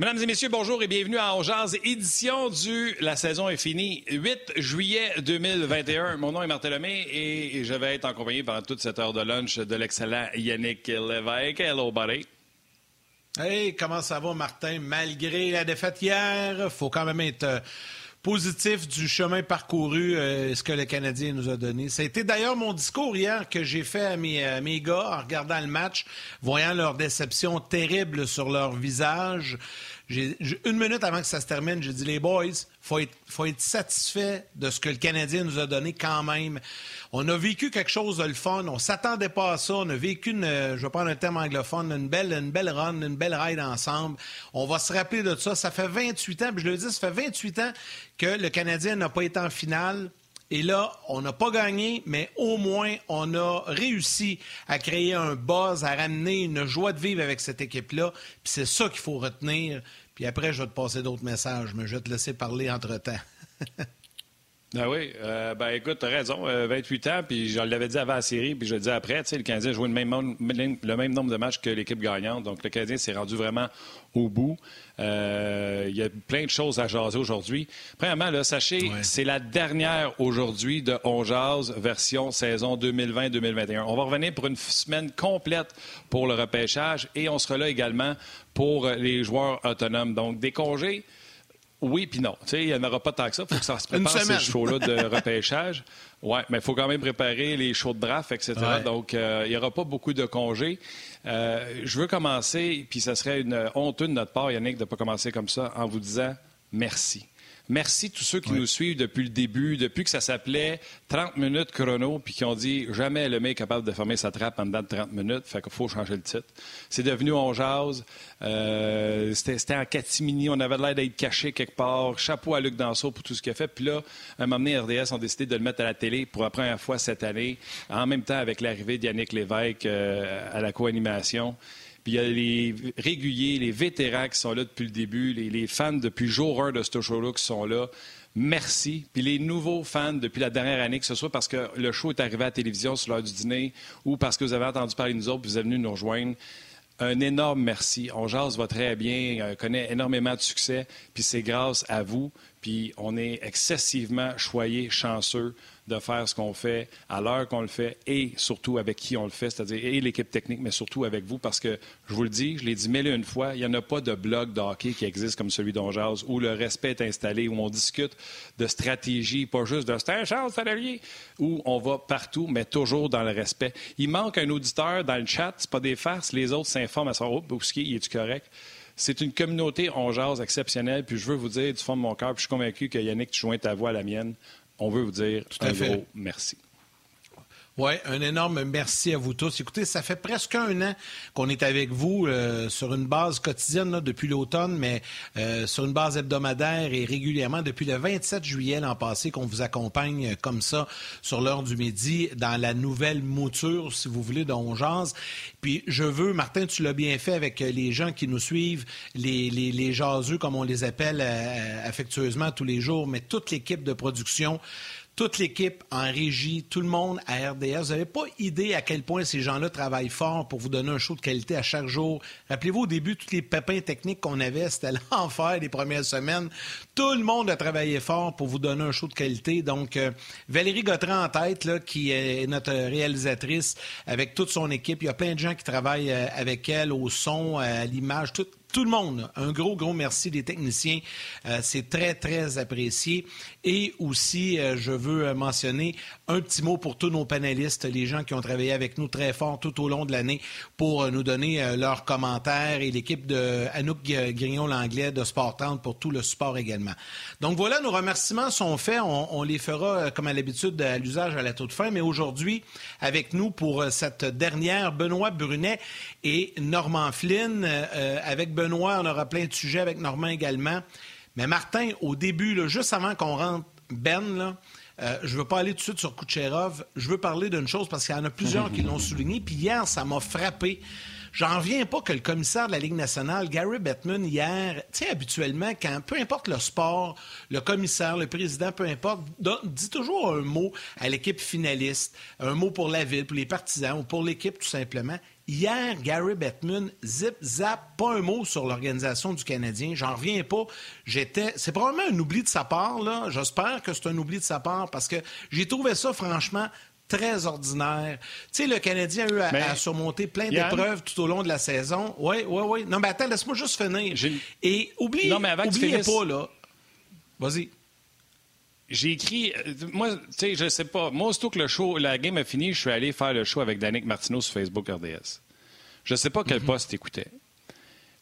Mesdames et messieurs, bonjour et bienvenue à Ongeaz, édition du La saison est finie, 8 juillet 2021. Mon nom est Martin Lemay et je vais être en compagnie pendant toute cette heure de lunch de l'excellent Yannick Lévesque. Hello, buddy. Hey, comment ça va, Martin? Malgré la défaite hier, faut quand même être euh, positif du chemin parcouru, euh, ce que le Canadien nous a donné. Ça a été d'ailleurs mon discours hier que j'ai fait à mes, à mes, gars en regardant le match, voyant leur déception terrible sur leur visage une minute avant que ça se termine, j'ai dit les boys, faut être, faut être satisfait de ce que le Canadien nous a donné quand même. On a vécu quelque chose de le fun, on s'attendait pas à ça, on a vécu une, je vais prendre un terme anglophone, une belle, une belle run, une belle ride ensemble. On va se rappeler de ça. Ça fait 28 ans, puis je le dis, ça fait 28 ans que le Canadien n'a pas été en finale. Et là, on n'a pas gagné, mais au moins, on a réussi à créer un buzz, à ramener une joie de vivre avec cette équipe-là. Puis c'est ça qu'il faut retenir. Puis après, je vais te passer d'autres messages, mais je vais te laisser parler entre-temps. Ah oui, euh, ben écoute, tu as raison, 28 euh, ans, puis je l'avais dit avant la série, puis je le dis après, tu sais, le Canadien a joué le même, le même nombre de matchs que l'équipe gagnante, donc le Canadien s'est rendu vraiment au bout. Euh, il y a plein de choses à jaser aujourd'hui. Premièrement, là, sachez, c'est la dernière aujourd'hui de On Jase version saison 2020-2021. On va revenir pour une semaine complète pour le repêchage et on sera là également pour les joueurs autonomes. Donc, des congés oui, puis non. Il n'y en aura pas tant que ça. Il faut que ça se prépare, ces shows-là de repêchage. Oui, mais il faut quand même préparer les shows de draft, etc. Donc, euh, il n'y aura pas beaucoup de congés. Euh, je veux commencer, puis ça serait une honte de notre part, Yannick, de ne pas commencer comme ça, en vous disant merci. Merci tous ceux qui nous suivent depuis le début, depuis que ça s'appelait 30 minutes chrono, puis qui ont dit jamais le mec est capable de fermer sa trappe en dedans de 30 minutes, fait qu'il faut changer le titre. C'est devenu On Jase. Euh, c'était en catimini, on avait l'air d'être caché quelque part. Chapeau à Luc Danseau pour tout ce qu'il a fait. Puis là, un moment donné, RDS ont décidé de le mettre à la télé pour la première fois cette année, en même temps avec l'arrivée d'Yannick Lévesque euh, à la co-animation. Puis il y a les réguliers, les vétérans qui sont là depuis le début, les, fans depuis jour 1 de ce show-là qui sont là. Merci. Puis les nouveaux fans depuis la dernière année, que ce soit parce que le show est arrivé à la télévision sur l'heure du dîner ou parce que vous avez entendu parler de nous autres, puis vous êtes venus nous rejoindre. Un énorme merci. On jase va très bien, on euh, connaît énormément de succès, puis c'est grâce à vous. Puis on est excessivement choyés, chanceux de faire ce qu'on fait à l'heure qu'on le fait et surtout avec qui on le fait, c'est-à-dire et l'équipe technique, mais surtout avec vous, parce que je vous le dis, je l'ai dit mille et une fois, il n'y en a pas de blog de hockey qui existe comme celui d'Onjaz où le respect est installé, où on discute de stratégie, pas juste de c'est un chance, salarié, où on va partout, mais toujours dans le respect. Il manque un auditeur dans le chat, c'est pas des farces, les autres s'informent à savoir, oh, Bouski, est-tu correct? C'est une communauté on exceptionnelle. Puis je veux vous dire du fond de mon cœur, puis je suis convaincu que Yannick, tu joins ta voix à la mienne on veut vous dire Tout un gros merci. Oui, un énorme merci à vous tous. Écoutez, ça fait presque un an qu'on est avec vous euh, sur une base quotidienne depuis l'automne, mais euh, sur une base hebdomadaire et régulièrement depuis le 27 juillet l'an passé qu'on vous accompagne comme ça sur l'heure du midi dans la nouvelle mouture, si vous voulez, d'Ongeance. Puis je veux, Martin, tu l'as bien fait avec les gens qui nous suivent, les, les, les jaseux, comme on les appelle euh, affectueusement tous les jours, mais toute l'équipe de production toute l'équipe en régie, tout le monde à RDS. Vous n'avez pas idée à quel point ces gens-là travaillent fort pour vous donner un show de qualité à chaque jour. Rappelez-vous, au début, tous les pépins techniques qu'on avait, c'était l'enfer les premières semaines. Tout le monde a travaillé fort pour vous donner un show de qualité. Donc, euh, Valérie Gautran en tête, là, qui est notre réalisatrice avec toute son équipe. Il y a plein de gens qui travaillent euh, avec elle au son, à l'image, tout le monde. Un gros, gros merci des techniciens. Euh, c'est très, très apprécié. Et aussi, euh, je veux euh, mentionner un petit mot pour tous nos panélistes, les gens qui ont travaillé avec nous très fort tout au long de l'année pour nous donner leurs commentaires et l'équipe de Anouk Grignon-Langlais de Sport 30 pour tout le support également. Donc voilà, nos remerciements sont faits. On, les fera, comme à l'habitude, à l'usage à la toute fin. Mais aujourd'hui, avec nous pour cette dernière, Benoît Brunet et Normand Flynn. avec on aura plein de sujets avec Normand également. Mais Martin, au début, juste avant qu'on rentre Ben, euh, je ne veux pas aller tout de suite sur Kucherov. Je veux parler d'une chose parce qu'il y en a plusieurs qui l'ont souligné. Puis hier, ça m'a frappé. J'en reviens pas que le commissaire de la Ligue nationale, Gary Bettman, hier, tu sais, habituellement, quand peu importe le sport, le commissaire, le président, peu importe, dit toujours un mot à l'équipe finaliste, un mot pour la ville, pour les partisans ou pour l'équipe, tout simplement Hier, Gary Bettman, zip, zap, pas un mot sur l'organisation du Canadien. J'en reviens pas. J'étais. C'est probablement un oubli de sa part, là. J'espère que c'est un oubli de sa part parce que j'ai trouvé ça, franchement, très ordinaire. Tu sais, le Canadien a eu à, surmonter plein d'épreuves tout au long de la saison. Oui, oui, oui. Non, mais attends, laisse-moi juste finir. Et oublie, non, mais avant oubliez pas, là. Vas-y. J'ai écrit, euh, moi, tu sais, je sais pas. Moi, aussitôt que le show, la game a fini, je suis allé faire le show avec Danick Martineau sur Facebook RDS. Je sais pas quel mhm. poste t'écoutais.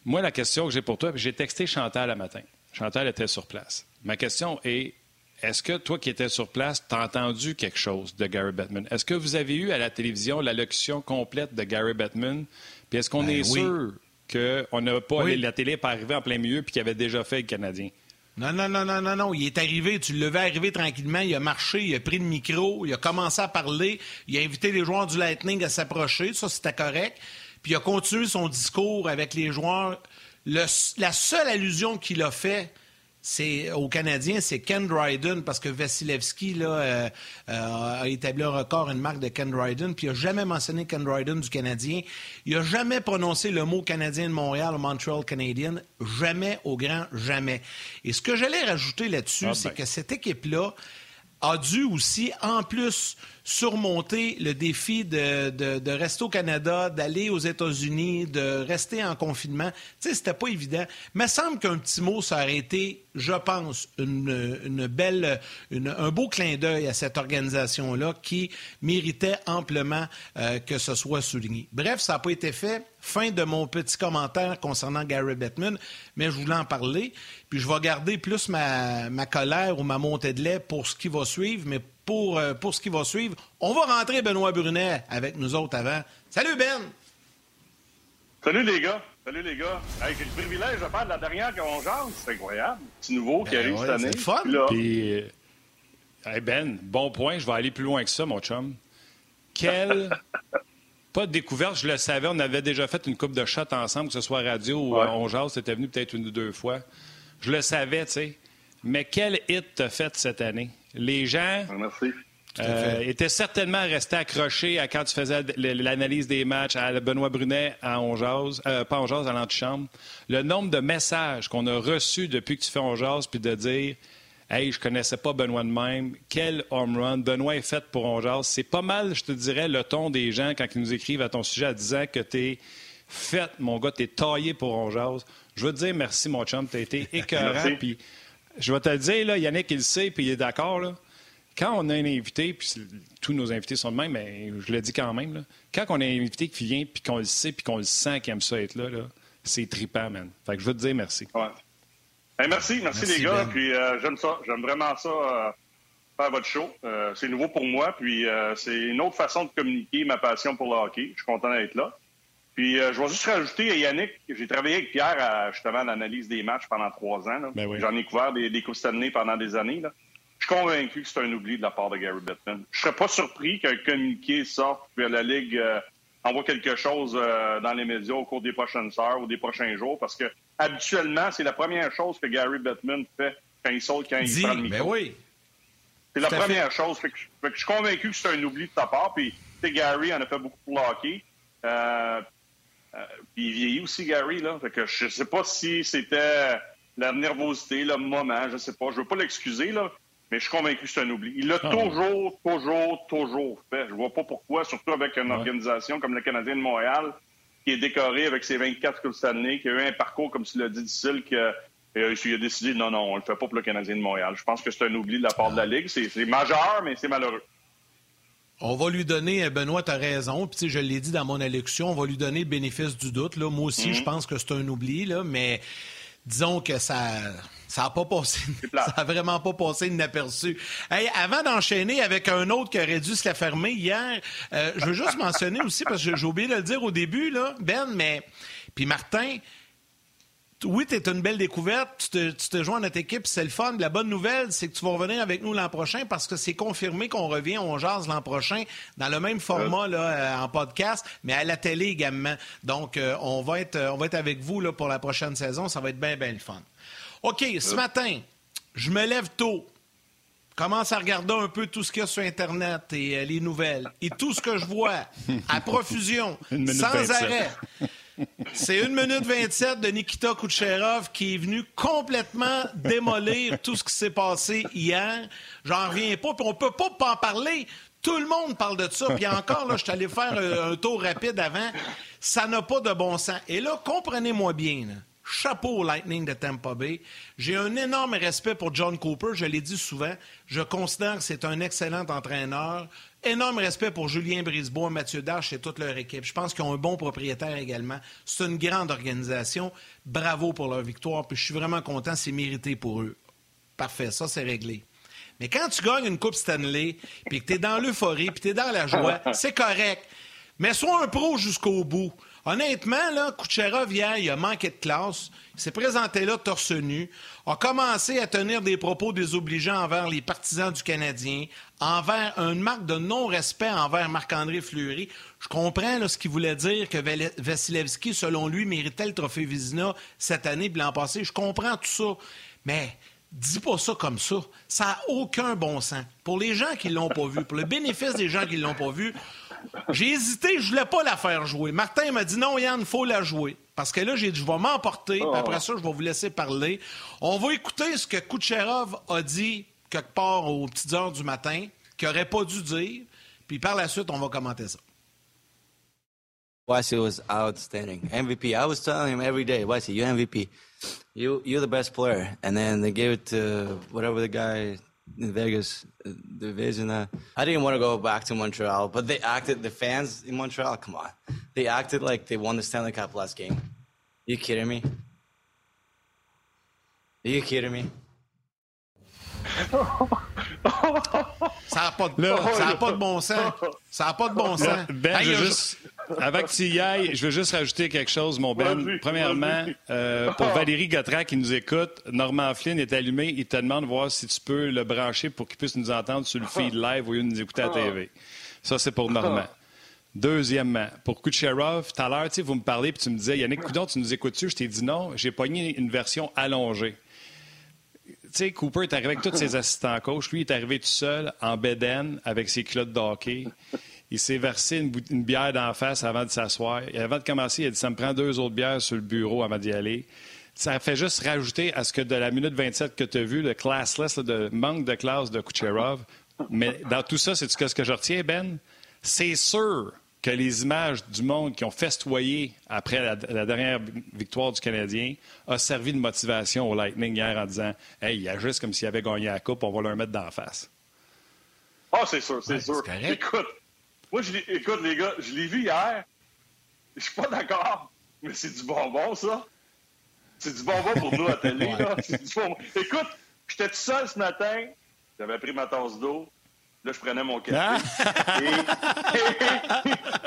Moi, la question que j'ai pour toi, j'ai texté Chantal le matin. Chantal était sur place. Ma question est est-ce que toi qui étais sur place, t'as entendu quelque chose de Gary Bettman? Est-ce que vous avez eu à la télévision l'allocution complète de Gary Bettman? Puis est-ce qu'on ben est sûr qu'on n'a pas la télé pas arrivé en plein milieu puis qu'il avait déjà fait le Canadien? Non, non, non, non, non, non. Il est arrivé, tu le veux arriver tranquillement, il a marché, il a pris le micro, il a commencé à parler, il a invité les joueurs du Lightning à s'approcher, ça c'était correct. Puis il a continué son discours avec les joueurs. la seule allusion qu'il a fait, c'est au Canadien, c'est Ken Dryden, parce que Vasilevski là, euh, euh, a établi un record, une marque de Ken Dryden, puis il n'a jamais mentionné Ken Dryden du Canadien. Il n'a jamais prononcé le mot Canadien de Montréal ou Montreal Canadian. Jamais au grand jamais. Et ce que j'allais rajouter là-dessus, ah, c'est ben. que cette équipe-là a dû aussi, en plus, surmonter le défi de, de, rester au Canada, d'aller aux États-Unis, de rester en confinement. Tu sais, c'était pas évident. Mais semble qu'un petit mot, ça aurait été, je pense, une, une belle, un beau clin d'œil à cette organisation-là qui méritait amplement euh, que ce soit souligné. Bref, ça n'a pas été fait. Fin de mon petit commentaire concernant Gary Bettman, mais je voulais en parler. Puis je vais garder plus ma, ma colère ou ma montée de lait pour ce qui va suivre, mais pour, euh, pour ce qui va suivre. On va rentrer Benoît Brunet avec nous autres avant. Salut Ben! Salut les gars! Salut les gars! J'ai le privilège de faire de la dernière qu'on C'est incroyable. Petit nouveau qui ben arrive cette année. C'est fun! Puis, euh, Ben, bon point. Je vais aller plus loin que ça, mon chum. Quel... Pas de découverte, je le savais. On avait déjà fait une coupe de shots ensemble, que ce soit radio ou on jase. C'était venu peut-être une ou deux fois. Je le savais, tu sais. Mais quel hit t'as fait cette année? Les gens ah, euh, étaient certainement restés accrochés à quand tu faisais l'analyse des matchs à Benoît Brunet à Onjaz, euh, pas Onjaz, à l'antichambre. Le nombre de messages qu'on a reçus depuis que tu fais Onjaz, puis de dire Hey, je connaissais pas Benoît de même. Quel home run. Benoît est fait pour Onjaz. C'est pas mal, je te dirais, le ton des gens quand ils nous écrivent à ton sujet en disant que tu es fait, mon gars, tu es taillé pour Onjaz. Je veux te dire merci, mon chum. Tu as été écœurant. Puis je vais te le dire, là, Yannick, il le sait, puis il est d'accord. Quand on a un invité, puis tous nos invités sont de même, mais je le dis quand même, quand on a un invité qui vient, puis qu'on le sait, puis qu'on le sent qu'il aime ça être là, c'est trippant, man. Fait que je veux te dire merci. merci, merci, les gars. Ben. Puis euh, j'aime ça, j'aime vraiment ça, euh, faire votre show. Euh, c'est nouveau pour moi, puis c'est une autre façon de communiquer ma passion pour le hockey. Je suis content d'être là. Puis euh, je vais juste rajouter à Yannick, j'ai travaillé avec Pierre à, justement l'analyse des matchs pendant trois ans. Ben J'en ai couvert des, des Coupes Stanley pendant des années. Je suis convaincu que c'est un oubli de la part de Gary Bettman. Je serais pas surpris qu'un communiqué sorte puis la Ligue euh, envoie quelque chose euh, dans les médias au cours des prochaines heures ou des prochains jours parce que habituellement, c'est la première chose que Gary Bettman fait quand il saute, quand il prend le micro. Ben oui. C'est la première chose. je suis convaincu que c'est un oubli de ta part. Puis, Gary en a fait beaucoup pour le hockey. Euh, puis il vieillit aussi, Gary. Là. Fait que je ne sais pas si c'était la nervosité, le moment, je ne sais pas. Je ne veux pas l'excuser, là, mais je suis convaincu que c'est un oubli. Il l'a ah, toujours, toujours, toujours fait. Je ne vois pas pourquoi, surtout avec une organisation comme le Canadien de Montréal, qui est décoré avec ses 24 Coupes année, qui a eu un parcours, comme tu l'as dit, difficile, qu'il a, a décidé non, non, on ne le fait pas pour le Canadien de Montréal. Je pense que c'est un oubli de la part de la Ligue. C'est majeur, mais c'est malheureux. On va lui donner, euh, Benoît, tu as raison, puis je l'ai dit dans mon élection, on va lui donner le bénéfice du doute. Là. Moi aussi, je mhm. pense que c'est un oubli, là, mais disons que ça ça a pas passé, ça a vraiment pas passé inaperçu. Hey, avant d'enchaîner avec un autre qui aurait dû se la fermer hier, euh, je veux juste mentionner aussi, parce que j'ai oublié de le dire au début, là, Ben, mais... Puis Martin, oui, tu es une belle découverte. Tu te, joins à notre équipe, c'est le fun. La bonne nouvelle, c'est que tu vas revenir avec nous l'an prochain parce que c'est confirmé qu'on revient, on jase l'an prochain dans le même format là, euh, en podcast, mais à la télé également. Donc, euh, on, va être, on va être avec vous là, pour la prochaine saison. Ça va être bien, bien le fun. OK, ce matin, je me lève tôt. commence à regarder un peu tout ce qu'il y a sur Internet et euh, les nouvelles. Et tout ce que je vois à profusion, sans arrêt. C'est une minute 27 de Nikita Kucherov qui est venu complètement démolir tout ce qui s'est passé hier. J'en reviens pas, puis on peut pas en parler. Tout le monde parle de ça. Puis encore, là, je suis allé faire un, tour rapide avant. Ça n'a pas de bon sens. Et là, comprenez-moi bien. Chapeau au Lightning de Tampa Bay. J'ai un énorme respect pour John Cooper, je l'ai dit souvent. Je considère que c'est un excellent entraîneur. Énorme respect pour Julien Brisebois, Mathieu Dash et toute leur équipe. Je pense qu'ils ont un bon propriétaire également. C'est une grande organisation. Bravo pour leur victoire. Puis je suis vraiment content. C'est mérité pour eux. Parfait, ça c'est réglé. Mais quand tu gagnes une Coupe Stanley, puis que tu es dans l'euphorie, puis tu es dans la joie, c'est correct. Mais sois un pro jusqu'au bout. Honnêtement, là, Kucherov, hier, il a manqué de classe. Il s'est présenté là torse nu, a commencé à tenir des propos désobligeants envers les partisans du Canadien, envers une marque de non-respect envers Marc-André Fleury. Je comprends ce qu'il voulait dire que Vasilevski, selon lui, méritait le trophée Vizina cette année et l'an passé. Je comprends tout ça. Mais dis pas ça comme ça. Ça n'a aucun bon sens. Pour les gens qui l'ont pas vu, pour le bénéfice des gens qui l'ont pas vu, j'ai hésité, je voulais pas la faire jouer. Martin m'a dit non, Yann, il faut la jouer. Parce que là, j'ai dit, je vais m'emporter, puis après ça, je vais vous laisser parler. On va écouter ce que Kucherov a dit quelque part aux petites heures du matin, qu'il n'aurait pas dû dire, puis par la suite, on va commenter ça. Wesley was outstanding. MVP. I was telling him every day, Wesley, you're MVP. You, you're the best player. And then they gave it to whatever the guy in Vegas division. Uh, I didn't want to go back to Montreal, but they acted. The fans in Montreal, come on, they acted like they won the Stanley Cup last game. Are you kidding me? Are you kidding me? Ça n'a pas, de, pas de bon sens. Ça n'a pas de bon sens. Ben, je juste, avant que tu y ailles, je veux juste rajouter quelque chose, mon Ben. Premièrement, euh, pour Valérie Gautran qui nous écoute, Normand Flynn est allumé. Il te demande de voir si tu peux le brancher pour qu'il puisse nous entendre sur le feed live au lieu de nous écouter à la TV. Ça, c'est pour Normand. Deuxièmement, pour Kucherov, tout à l'heure, vous me parlez puis tu me disais, Yannick Coudon, tu nous écoutes-tu? Je t'ai dit non, j'ai pogné une version allongée sais, Cooper est arrivé avec tous ses assistants coach. Lui, il est arrivé tout seul, en bédaine, avec ses culottes de hockey. Il s'est versé une, bière d'en face avant de s'asseoir. Et avant de commencer, il a dit Ça me prend deux autres bières sur le bureau avant d'y aller. Ça fait juste rajouter à ce que de la minute 27 que tu as vu, le classless, le manque de classe de Kucherov. Mais dans tout ça, c'est ce que je retiens, Ben? C'est sûr que les images du monde qui ont festoyé après la, dernière victoire du Canadien a servi de motivation au Lightning hier en disant Hey, il agissent comme s'il avait gagné la Coupe, on va leur mettre d'en face. Ah, c'est sûr, c'est sûr. Écoute, moi, je écoute, les gars, je l'ai vu hier. Je suis pas d'accord, mais c'est du bonbon, ça. C'est du bonbon pour nous à télé, là. Du Écoute, j'étais tout seul ce matin. J'avais pris ma tasse d'eau. Là, je prenais mon café. Ah!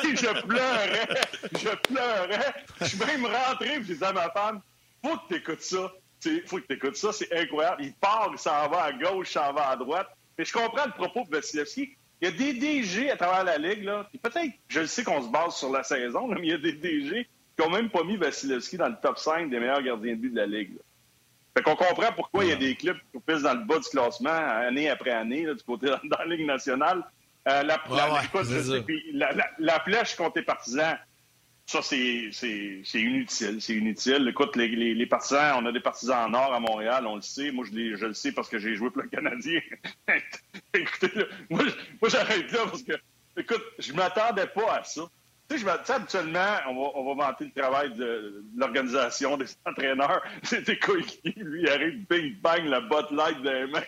Et, je pleurais. Je pleurais. Je suis même rentré et je disais à ma femme Faut que tu écoutes ça. faut que tu écoutes ça. C'est incroyable. Il part, il s'en va à gauche, il s'en va à droite. Mais je comprends le propos de Vasilevski. Il y a des DG à travers la Ligue, là. peut-être, je le sais qu'on se base sur la saison, mais il y a des DG qui n'ont même pas mis Vasilevski dans le top 5 des meilleurs gardiens de but de la Ligue. Fait qu'on comprend pourquoi il y a des clubs qui pissent dans le bas du classement année après année, du côté dans la Ligue nationale. Euh, la, la, flèche contre les partisans, ça, c'est inutile. C'est inutile. Écoute, les, les, partisans, on a des partisans en or à Montréal, on le sait. Moi, je, je le sais parce que j'ai joué pour le Canadien. Écoutez, moi, moi j'arrête là parce que, écoute, je m'attendais pas à ça. Tu sais, habituellement, on va, on va vanter le travail de, l'organisation des entraîneurs. C'était coéquipiers, lui, il arrive, bing, bang, la botte light des mains.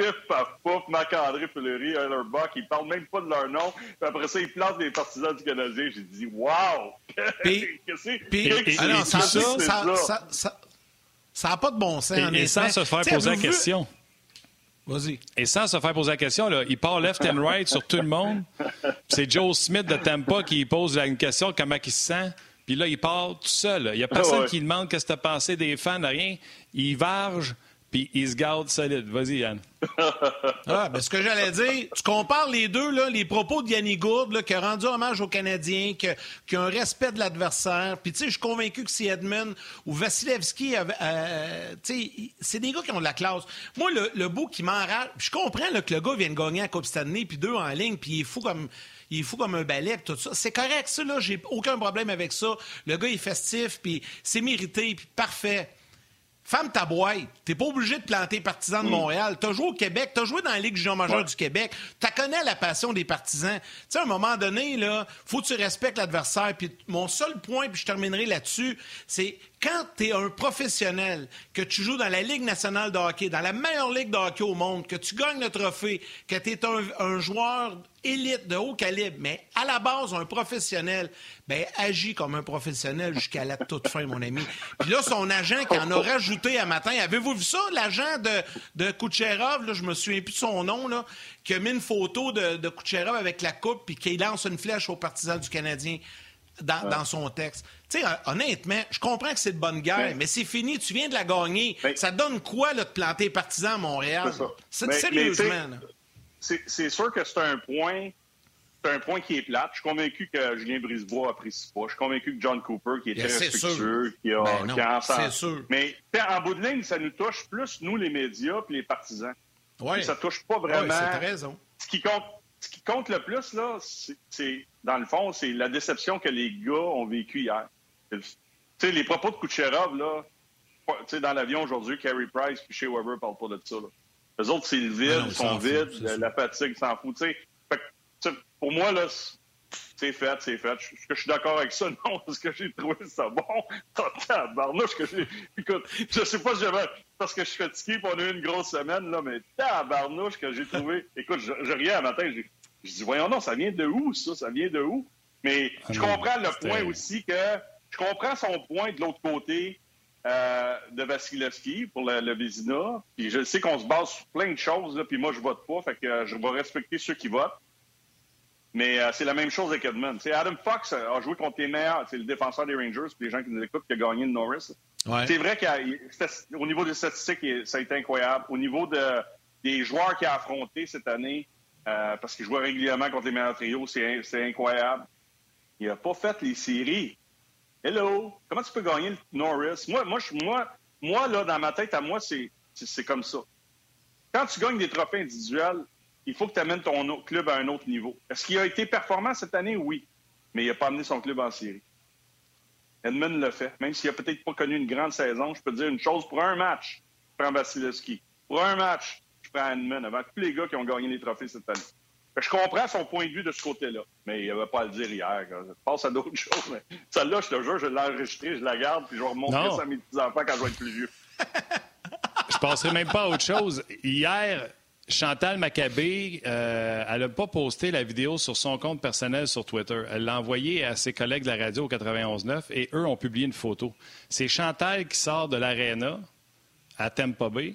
Pif, paf, pouf, Marc-André Fleury, Buck, ils parlent même pas de leur nom. Puis après ça, ils placent les partisans du Canadien. J'ai dit, wow! Qu'est-ce que c'est? Ça n'a pas de bon sens. Et, et sans se faire poser la question. Vas-y. Et sans se faire poser la question, là, il part left and right sur tout le monde. C'est Joe Smith de Tampa qui pose une question comment il se sent. Puis là, il part tout seul. Il n'y a personne qui demande qu'est-ce que tu as pensé des fans, rien. Il varge, puis il se garde solide. Vas-y, Yann. ah, ben, ce que j'allais dire, tu compares les deux, là, les propos de Yannick Gourde, qui a rendu hommage aux Canadiens, qui, a un respect de l'adversaire. Puis, tu sais, je suis convaincu que si Edmund ou Vasilevski, euh, tu sais, c'est des gars qui ont de la classe. Moi, le, le beau qui m'enrage, je comprends que le gars vienne gagner à Coupe Stanley, puis deux en ligne, puis il est fou comme il est fou comme un balai, tout ça. C'est correct, ça, là, j'ai aucun problème avec ça. Le gars est festif, puis c'est mérité, puis parfait. Femme ta boîte. T'es pas obligé de planter partisan de Montréal. T'as joué au Québec, t'as joué dans la Ligue junior majeure du Québec. T'as connais la passion des partisans. Tu sais, à un moment donné, là, faut que tu respectes l'adversaire. Puis mon seul point, puis je terminerai là-dessus, c'est quand tu es un professionnel, que tu joues dans la Ligue nationale de hockey, dans la meilleure ligue de hockey au monde, que tu gagnes le trophée, que tu es un, joueur élite de haut calibre, mais à la base, un professionnel, ben agis comme un professionnel jusqu'à la toute fin, mon ami. Puis là, son agent qui en a rajouté un matin, avez-vous vu ça, l'agent de, de Kucherov, là, je me souviens plus de son nom, là, qui a mis une photo de, de Kucherov avec la coupe, puis qui lance une flèche aux partisans du Canadien dans, son texte. Tu sais, honnêtement, je comprends que c'est de bonne guerre, mais c'est fini, tu viens de la gagner. ça donne quoi, là, de planter partisan à Montréal? C'est sérieusement. C'est sûr que c'est un point c'est un point qui est plate. Je suis convaincu que Julien Brisebois apprécie pas. Je suis convaincu que John Cooper, qui est très respectueux, qui a, ben C'est sûr. Mais en bout de ligne, ça nous touche plus, nous, les médias et les partisans. Ouais. Ça touche pas vraiment. Ouais, raison. Ce qui compte, ce qui compte le plus, là, c'est, dans le fond, c'est la déception que les gars ont vécue hier. Tu sais, les propos de Kucherov, là, tu sais, dans l'avion aujourd'hui, Carey Price puis Shea Weber parlent pas de ça, là. Eux autres, c'est le vide, ils sont vides, la, fatigue s'en fout, tu sais. Pour moi, là, c'est fait, c'est fait. Est-ce que je suis d'accord avec ça? Non. Est-ce que j'ai trouvé ça bon? Tabarnouche que j'ai... Écoute, je sais pas si j'avais... Parce que je suis fatigué et on a eu une grosse semaine, là, mais tabarnouche que j'ai trouvé... Écoute, je, je riais un matin, j'ai... Je dis, voyons non, ça vient de où, ça? Ça vient de où? Mais ah je comprends le point aussi que... Je comprends son point de l'autre côté euh, de Vasilevski pour le, le Vézina. Puis je sais qu'on se base sur plein de choses, là, puis moi, je vote pas, fait que je vais respecter ceux qui votent. Mais euh, c'est la même chose avec Edmund. Adam Fox a joué contre les meilleurs. C'est le défenseur des Rangers, puis les gens qui nous écoutent, qui a gagné le Norris. C'est vrai qu'au niveau des statistiques, ça a été incroyable. Au niveau de, des joueurs qu'il a affrontés cette année, euh, parce qu'il jouait régulièrement contre les meilleurs trios, c'est incroyable. Il n'a pas fait les séries. Hello! Comment tu peux gagner le Norris? Moi, moi, moi, moi là, dans ma tête, à moi, c'est comme ça. Quand tu gagnes des trophées individuels, il faut que tu amènes ton club à un autre niveau. Est-ce qu'il a été performant cette année? Oui. Mais il n'a pas amené son club en série. Edmund le fait. Même s'il n'a peut-être pas connu une grande saison, je peux te dire une chose. Pour un match, je prends Vasilevski. Pour un match, je prends Edmund avant tous les gars qui ont gagné les trophées cette année. Je comprends son point de vue de ce côté-là, mais il n'avait pas à le dire hier. Je passe à d'autres choses. Celle-là, je te jure, je l'ai enregistrée, je la garde, puis je vais remontrer ça à mes petits-enfants quand je vais être plus vieux. je passerai même pas à autre chose. Hier, Chantal Maccabé, euh, elle n'a pas posté la vidéo sur son compte personnel sur Twitter. Elle l'a envoyée à ses collègues de la radio au 91.9 et eux ont publié une photo. C'est Chantal qui sort de l'aréna à Tampa Bay.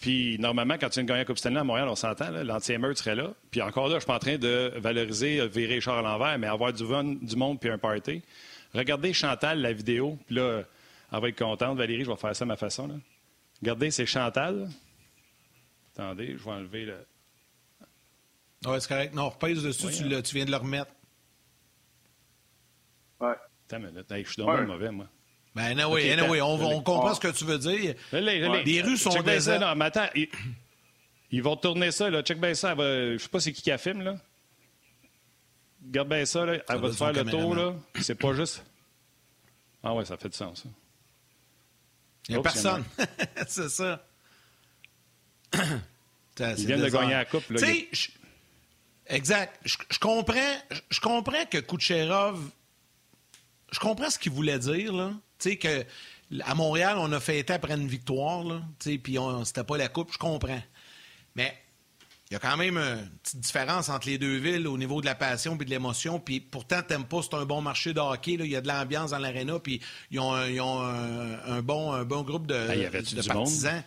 Puis, normalement, quand tu viens de gagner la Coupe Stanley à Montréal, on s'entend, l'anti-émeute serait là. Puis encore là, je suis pas en train de valoriser, euh, virer Charles à l'envers, mais avoir du, du monde puis un party. Regardez Chantal, la vidéo. Puis là, elle va être contente. Valérie, je vais faire ça à ma façon. Là. Regardez, c'est Chantal. Attendez, je vais enlever le. Oui, c'est correct. Non, on repèse dessus, tu, tu, viens de le remettre. Ouais. Attends une minute. je suis dommage mauvais, moi. Ben, non, oui, okay, on, on, comprend ce que tu veux dire. Les rues sont désertes. Non, mais attends, ils, vont tourner ça, là. Check bien ça. Va... Je sais pas c'est qui qui a là. Regarde bien ça, là. Elle va te faire le tour, là. C'est pas juste. Ah ouais, ça fait du sens, ça. Il n'y a personne. c'est ça. Ils viennent de gagner la coupe. Là, Exact. Je, comprends, je, comprends que Kucherov. Je comprends ce qu'il voulait dire, là. Tu sais, que à Montréal, on a fêté après une victoire, là. Tu sais, puis c'était pas la coupe, je comprends. Mais il y a quand même une petite différence entre les deux villes au niveau de la passion et de l'émotion. Puis pourtant, t'aimes pas, c'est un bon marché de hockey. Il y a de l'ambiance dans l'aréna. Puis ils ont, un, bon, un bon groupe de, de partisans.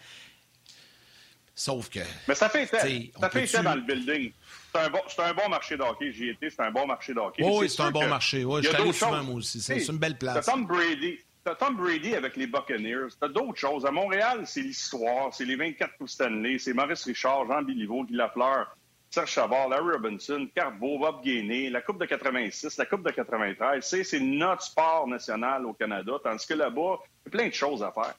Sauf que. Mais ça fait effet. Ça fait effet dans le building. C'est un, bon, un bon marché d'hockey. J'y étais, c'est un bon marché d'hockey. oui, c'est un bon marché. Oui, je suis allé souvent, moi aussi. C'est une belle place. C'est Tom Brady. T'as Tom Brady avec les Buccaneers. T'as d'autres choses. À Montréal, c'est l'histoire. C'est les 24 coups. C'est Maurice Richard, Jean Biliveau, Guy Lafleur, Serge Chavard, Larry Robinson, Carbo, Bob Gainé, la Coupe de 86, la Coupe de 93. C'est notre sport national au Canada. Tandis que là-bas, il y a plein de choses à faire.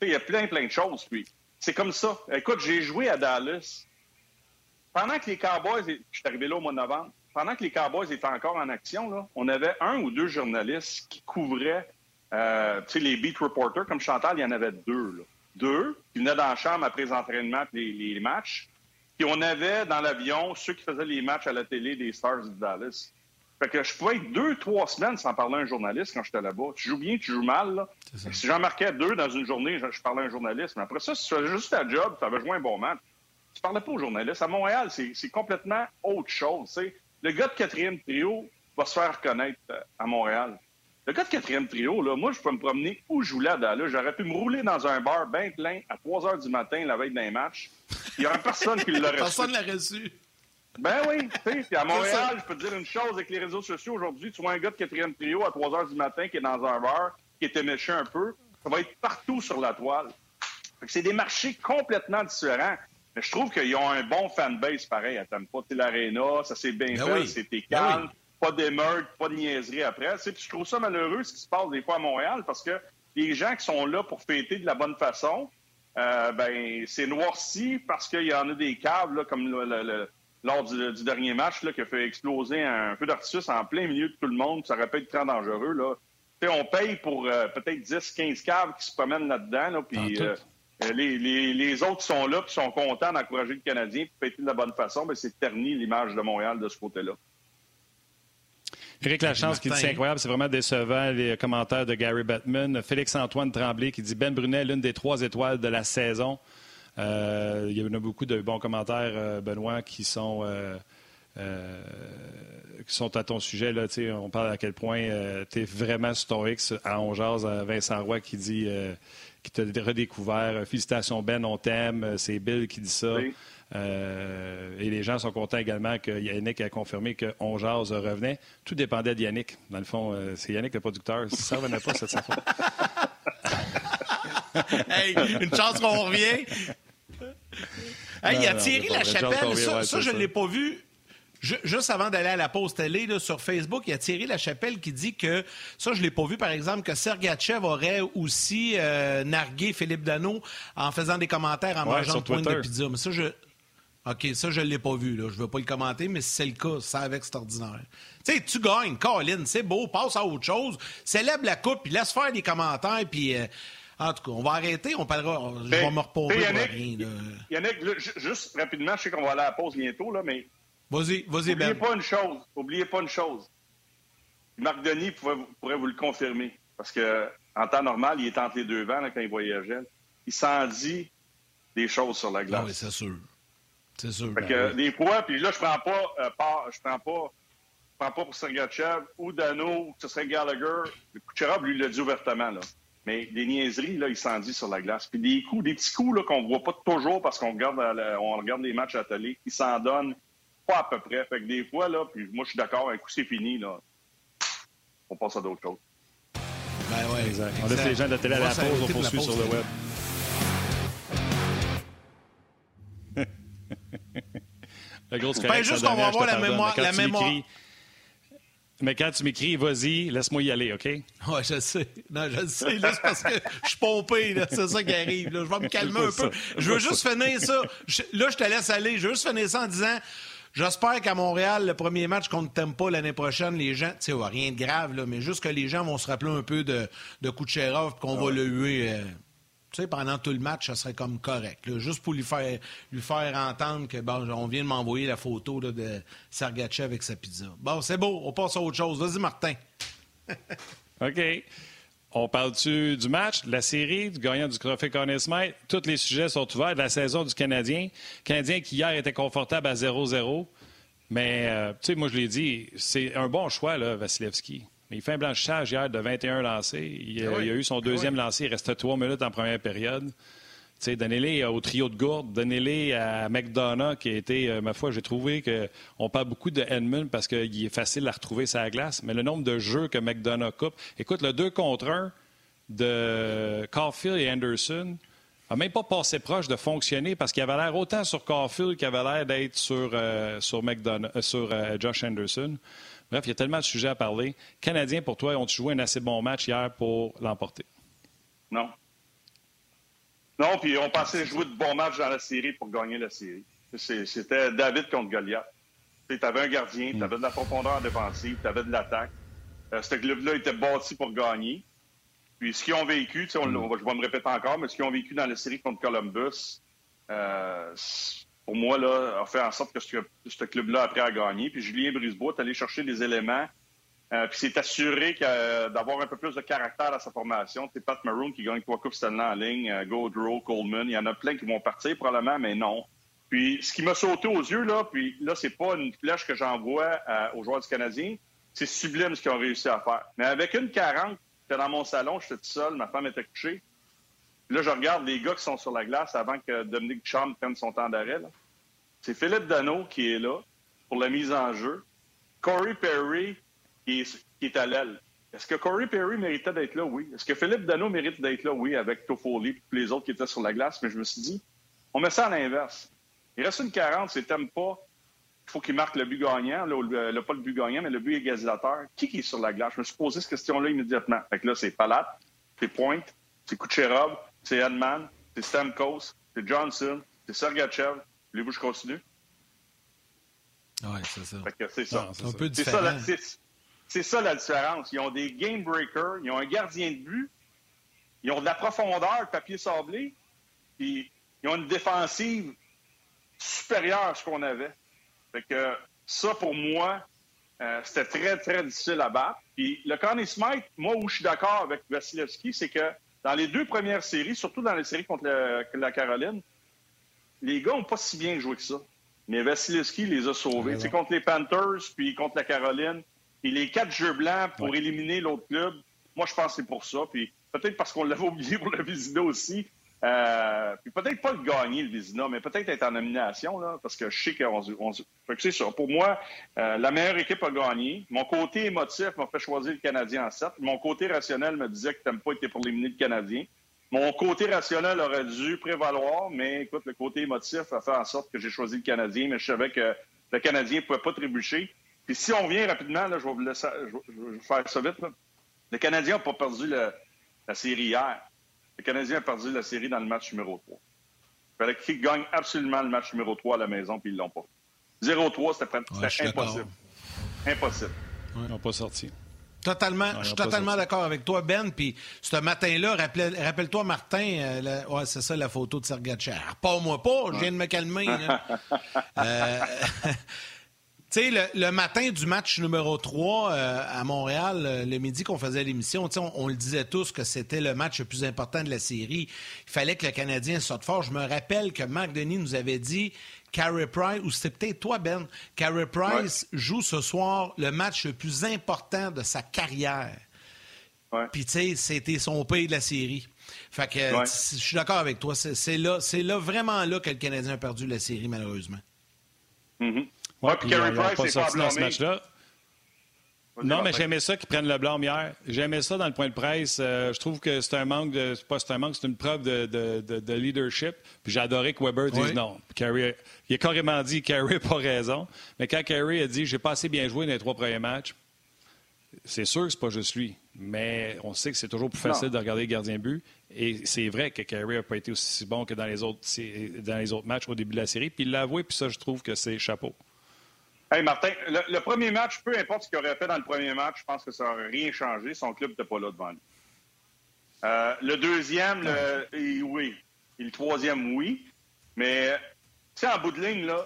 Il y a plein, plein de choses. Puis c'est comme ça. Écoute, j'ai joué à Dallas. Pendant que les Cowboys, je suis arrivé là au mois de novembre, pendant que les Cowboys étaient encore en action, là, on avait un ou deux journalistes qui couvraient euh, les beat reporters, comme Chantal, il y en avait deux. Là. Deux qui venaient dans la chambre après les entraînements les, les matchs. Puis on avait dans l'avion ceux qui faisaient les matchs à la télé des Stars de Dallas. Fait que je pouvais être deux, trois semaines sans parler à un journaliste quand j'étais là-bas. Tu joues bien, tu joues mal. Là. Si j'en marquais deux dans une journée, je, parlais à un journaliste. Mais après ça, si tu faisais juste ta job, tu avais joué un bon match, tu parlais pas aux journalistes. À Montréal, c'est complètement autre chose. Le gars de quatrième trio va se faire reconnaître euh, à Montréal. Le gars de quatrième trio, là, moi, je peux me promener où je voulais à Dallas. J'aurais pu me rouler dans un bar bien plein à 3 heures du matin la veille d'un match. Il n'y aurait personne qui l'aurait reçu. Personne ne l'a reçu. Ben oui, tu sais, à Montréal, je peux te dire une chose avec les réseaux sociaux aujourd'hui, tu vois un gars de quatrième trio à 3 heures du matin qui est dans un bar, qui était méchant un peu, ça va être partout sur la toile. C'est des marchés complètement différents. Mais je trouve qu'ils ont un bon fanbase pareil à Tampa. l'Arena, ça s'est bien ben fait, c'était ben calme, pas d'émeute, pas de niaiserie après. Puis je trouve ça malheureux ce qui se passe des fois à Montréal parce que les gens qui sont là pour fêter de la bonne façon, euh, ben c'est noirci parce qu'il y en a des là, comme le lors du, dernier match là, qui a fait exploser un feu d'artifice en plein milieu de tout le monde. Ça aurait pu être très dangereux. Là. on paye pour euh, peut-être 10-15 caves qui se promènent là-dedans. Là, puis, euh, les, les, les, autres sont là qui sont contents d'encourager le Canadien pour fêter de la bonne façon. Mais c'est terni l'image de Montréal de ce côté-là. Éric Lachance qui dit c'est incroyable, c'est vraiment décevant les commentaires de Gary Bettman. Félix-Antoine Tremblay qui dit Ben Brunet, l'une des trois étoiles de la saison. Euh, il y en a beaucoup de bons commentaires, euh, Benoît, qui sont, euh, qui sont à ton sujet. Là, on parle à quel point tu es vraiment sur ton X à Ongeaz, Vincent Roy qui dit qui t'a redécouvert. Félicitations Ben, on t'aime. C'est Bill qui dit ça. Et les gens sont contents également que Yannick a confirmé que revenait. Tout dépendait de Yannick. Dans le fond, c'est Yannick le producteur. Si ça ne revenait pas, c'est sa faute. hey, une chance qu'on revient il y a Thierry Lachapelle, ça, ça je ne l'ai pas vu. juste avant d'aller à la pause télé là, sur Facebook, il y a Thierry Lachapelle qui dit que, ça je ne l'ai pas vu par exemple, que Sergachev aurait aussi euh, nargué Philippe Dano en faisant des commentaires en mangeant de pointe de pizza. Mais ça, je... OK, ça, je ne l'ai pas vu. Là. Je ne veux pas le commenter, mais si c'est le cas, ça avec c'est ordinaire. Tu sais, tu gagnes, Colin, c'est beau, passe à autre chose, célèbre la coupe, puis laisse faire des commentaires, puis... Euh, en tout cas, on va arrêter, on parlera. Je vais me reposer Yannick, rien. Yannick, juste rapidement, je sais qu'on va aller à la pause bientôt, là, mais. Vas-y, vas-y, Ben. Oubliez pas une chose. Oubliez pas une chose. Marc Denis pourrait, vous le confirmer. Parce que en temps normal, il est entre les deux vents quand il voyageait. Il s'en dit des choses sur la glace. Ah oui, c'est sûr. C'est sûr. Fait ben que, Des fois, puis là, je prends pas euh, je prends pas je prends pas pour Sergachev ou Dano, ou ce serait Gallagher. Kucherov, lui, l'a dit ouvertement. Là. Mais des niaiseries, là, il s'en dit sur la glace. Puis des coups, des petits coups qu'on ne voit pas toujours parce qu'on regarde, on regarde les matchs à télé, il s'en donne pas à peu près. Fait que des fois, là, puis moi, je suis d'accord, un coup, c'est fini, là. On passe à d'autres choses. Ben ouais, exact. On laisse les gens de la télé à la pause, on poursuit sur le web. la grosse ben, juste qu'on va avoir la mémoire. La mémoire. Mais quand tu m'écris, vas-y, laisse-moi y aller, OK? Oui, je sais. Non, je sais. Là, c'est parce que je suis pompé. C'est ça qui arrive. Là. Je vais me calmer un peu. Je veux juste finir ça. là, je te laisse aller. Je veux juste finir ça en disant J'espère qu'à Montréal, le premier match contre Tempa l'année prochaine, les gens, tu sais, rien de grave, là, mais juste que les gens vont se rappeler un peu de, de Kucherov qu'on va le huer. Euh, tu sais, pendant tout le match, ça serait comme correct. juste pour lui faire, lui faire entendre que, bon, on vient de m'envoyer la photo de Sergachev avec sa pizza. Bon, c'est beau, on passe à autre chose. Vas-y, Martin. OK. On parle-tu du match, de la série, du gagnant du trophée Conn Smith? Tous les sujets sont ouverts. De la saison du Canadien. Canadien qui hier était confortable à 0-0. Mais, euh, tu sais, moi, je l'ai dit, c'est un bon choix, là, Vasilevski. Il fait un blanchissage hier de 21 lancés. Il, a, eu son deuxième lancé. Il restait trois minutes en première période. Donnez-les au trio de gourde, donnez-les à McDonough, qui a été, euh, ma foi, j'ai trouvé qu'on parle beaucoup de Edmund parce qu'il est facile à retrouver sa glace, mais le nombre de jeux que McDonough coupe. Écoute, le 2 contre 1, de Caulfield et Anderson n'a même pas passé proche de fonctionner parce qu'il avait l'air autant sur Caulfield qu'il avait l'air d'être sur, euh, sur, euh, sur euh, Josh Anderson. Bref, il y a tellement de sujets à parler. Canadiens, pour toi, ont-ils joué un assez bon match hier pour l'emporter? Non. Non, puis on pensait jouer de bons matchs dans la série pour gagner la série. C'était David contre Goliath. Tu avais un gardien, tu avais de la profondeur en défensive, tu avais de l'attaque. ce club-là était bâti pour gagner. Puis ce qu'ils ont vécu, on, je vais me répéter encore, mais ce qu'ils ont vécu dans la série contre Columbus, euh, pour moi, là, a fait en sorte que ce, club-là a pris à gagner. Puis Julien Brisebois est allé chercher des éléments. Euh, puis c'est assuré d'avoir un peu plus de caractère à sa formation. C'est Pat Maroon qui gagne trois Coupes Stanley en ligne, euh, Gaudreau, Coleman. Il y en a plein qui vont partir probablement, mais non. Puis ce qui m'a sauté aux yeux, là, puis là, c'est pas une flèche que j'envoie aux joueurs du Canadien. C'est sublime ce qu'ils ont réussi à faire. Mais avec une 40 J'étais dans mon salon, j'étais tout seul, ma femme était couchée. Là, je regarde les gars qui sont sur la glace avant que Dominique Charme prenne son temps d'arrêt. C'est Philippe Dano qui est là pour la mise en jeu. Corey Perry qui est, à l'aile. Est-ce que Corey Perry méritait d'être là? Oui. Est-ce que Philippe Dano mérite d'être là? Oui, avec Toffoli et les autres qui étaient sur la glace. Mais je me suis dit, on met ça à l'inverse. Il reste une 40, c'est t'aimes pas il faut qu'il marque le but gagnant, là, pas le but gagnant, mais le but égalisateur. Qui, qui est sur la glace? Je me suis posé cette question-là immédiatement. Fait que là, c'est Palat, c'est Point, c'est Kucherov, c'est Edman, c'est Stamkos, c'est Johnson, c'est Sergachev. Voulez-vous que je continue? Oui, c'est ça. c'est ça. c'est ça, la différence. Ils ont des game breakers, ils ont un gardien de but, ils ont de la profondeur, papier sablé, puis ils ont une défensive supérieure à ce qu'on avait. Fait que ça, pour moi, euh, c'était très, très difficile à battre. Puis le Connie Smith, moi, où je suis d'accord avec Vasilevski, c'est que dans les deux premières séries, surtout dans les séries contre la Caroline, les gars n'ont pas si bien joué que ça. Mais Vasilevski les a sauvés. C'est contre les Panthers, puis contre la Caroline. Puis les quatre jeux blancs pour éliminer l'autre club, moi, je pense que c'est pour ça. Puis peut-être parce qu'on l'avait oublié pour le Vizina aussi. Euh, puis peut-être pas le gagner, le Vizina, mais peut-être être en nomination, là, parce que je sais qu'on on, c'est ça. Pour moi, euh, la meilleure équipe a gagné. Mon côté émotif m'a fait choisir le Canadien en 7. Mon côté rationnel me disait que t'aimes pas été pour éliminer le Canadien. Mon côté rationnel aurait dû prévaloir, mais écoute, le côté émotif a fait en sorte que j'ai choisi le Canadien, mais je savais que le Canadien pouvait pas trébucher. Puis si on vient rapidement, là, je vais vous laisser, je vais faire ça vite. Le Canadien n'a pas perdu la série hier. Le Canadien a perdu la série dans le match numéro 3. Il fallait qu'ils gagnent absolument le match numéro 3 à la maison, puis ils ne l'ont pas. 0-3, c'était impossible. Impossible. Ils n'ont pas sorti. Totalement, je suis totalement d'accord avec toi, Ben. Puis ce matin-là, rappelle-toi, Martin, euh, ouais, c'est ça la photo de Sergachev. Pas moi pas, je viens de me calmer. euh, Tu sais, le, matin du match numéro 3 euh, à Montréal, euh, le midi qu'on faisait l'émission, on, on le disait tous que c'était le match le plus important de la série. Il fallait que le Canadien sorte fort. Je me rappelle que Marc Denis nous avait dit Carey Price, ou c'était peut-être toi, Ben, Carey Price joue ce soir le match le plus important de sa carrière. Puis, tu sais, c'était son pays de la série. Fait que je suis d'accord avec toi. C'est là, là, vraiment là que le Canadien a perdu la série, malheureusement. Mm-hmm. Oui, puis Carey Price n'est pas dans ce match-là. Non, mais j'aimais ça qu'ils prennent le blâme hier. J'aimais ça dans le point de presse. Euh, je trouve que c'est un manque de. C'est pas c'est un manque, c'est une preuve de, de, de, leadership. Puis j'ai adoré que Weber dise non. Carey, il a carrément dit Carey n'a pas raison. Mais quand Carey a dit j'ai pas assez bien joué dans les trois premiers matchs, c'est sûr que c'est pas juste lui. Mais on sait que c'est toujours plus facile de regarder les gardiens but. Et c'est vrai que Carey n'a pas été aussi bon que dans les, autres, dans les autres matchs au début de la série. Puis il l'a avoué, puis ça, je trouve que c'est chapeau. Hey Martin, le, premier match, peu importe ce qu'il aurait fait dans le premier match, je pense que ça n'aurait rien changé. Son club n'était pas là devant lui. Euh, le deuxième, le, oui. Et le troisième, oui. Mais, tu sais, en bout de ligne, là,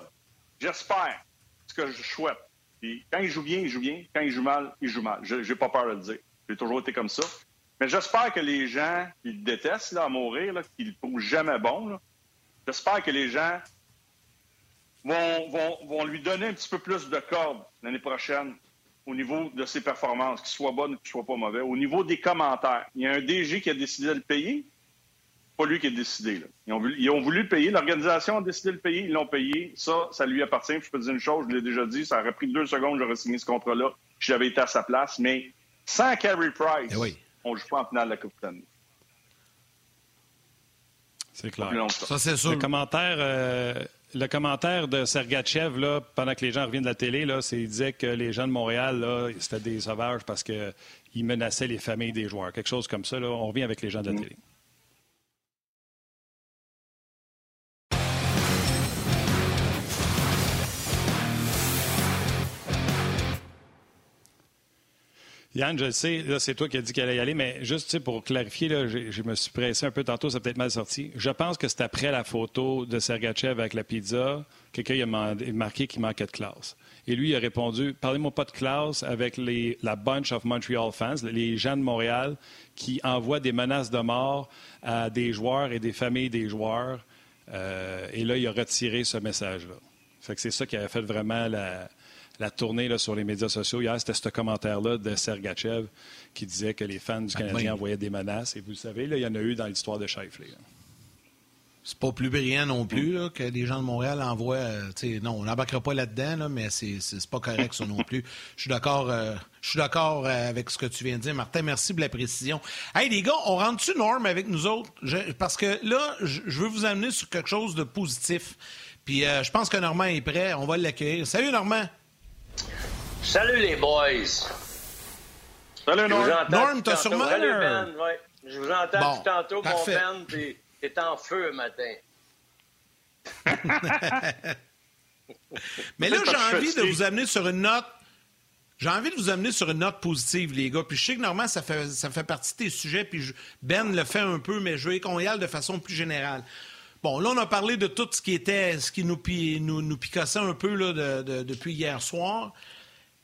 j'espère ce que je souhaite. Puis, quand il joue bien, il joue bien. Quand il joue mal, il joue mal. Je n'ai pas peur de le dire. J'ai toujours été comme ça. Mais j'espère que les gens qui le détestent là, à mourir, qui ne le trouvent jamais bon, j'espère que les gens vont, vont, lui donner un petit peu plus de cordes l'année prochaine au niveau de ses performances, qu'il soit bonnes ou qu'il soit pas mauvais. Au niveau des commentaires, il y a un DG qui a décidé de le payer. Pas lui qui a décidé. Ils, ont voulu, ils, ont voulu, le payer. L'organisation a décidé de le payer. Ils l'ont payé. Ça, ça lui appartient. Je peux te dire une chose, je l'ai déjà dit, ça aurait pris deux secondes, j'aurais signé ce contrat-là si j'avais été à sa place. Mais sans Carey Price, eh on ne joue pas en finale de la Coupe Stanley. C'est clair. Ça, c'est sûr. Le commentaire, euh, le commentaire de Sergachev, là, pendant que les gens reviennent de la télé, là, c'est, il disait que les gens de Montréal, là, c'était des sauvages parce qu'ils menaçaient les familles des joueurs. Quelque chose comme ça. Là, on revient avec les gens de la mm. télé. Yann, je sais, c'est toi qui as dit qu'elle allait y aller, mais juste pour clarifier, là, je, me suis pressé un peu tantôt, ça peut-être mal sorti. Je pense que c'est après la photo de Sergachev avec la pizza, quelqu'un a marqué qu'il manquait de classe. Et lui, il a répondu Parlez-moi pas de classe avec la bunch of Montreal fans, les gens de Montréal qui envoient des menaces de mort à des joueurs et des familles des joueurs. Euh, et là, il a retiré ce message-là. c'est ça qui a fait vraiment la, la tournée là, sur les médias sociaux hier, c'était ce commentaire-là de Sergachev qui disait que les fans du ah, Canadien envoyaient des menaces. Et vous le savez, là, il y en a eu dans l'histoire de Shifley. C'est pas plus brillant non plus que les gens de Montréal envoient. Euh, non, on n'embarquera pas là-dedans, mais c'est, pas correct ça non plus. Je suis d'accord. Euh, je suis d'accord euh, avec ce que tu viens de dire, Martin. Merci pour la précision. Hey les gars, on rentre-tu Norm avec nous autres? Parce que là, je veux vous amener sur quelque chose de positif. Puis je pense que Normand est prêt. On va l'accueillir. Salut Normand. Salut les boys. Salut Norm. Norm, t'as sûrement... Salut Ben, ouais. Je vous entends tout tantôt, mon Ben, puis t'es en feu le matin. Mais là, j'ai envie de vous amener sur une note. J'ai envie de vous amener sur une note positive, les gars. Puis je sais que normalement, ça fait, ça fait partie de tes sujets, puis Ben le fait un peu, mais je veux qu'on y aille de façon plus générale. Bon, là, on a parlé de tout ce qui était, ce qui nous, nous, picassait un peu là, depuis hier soir.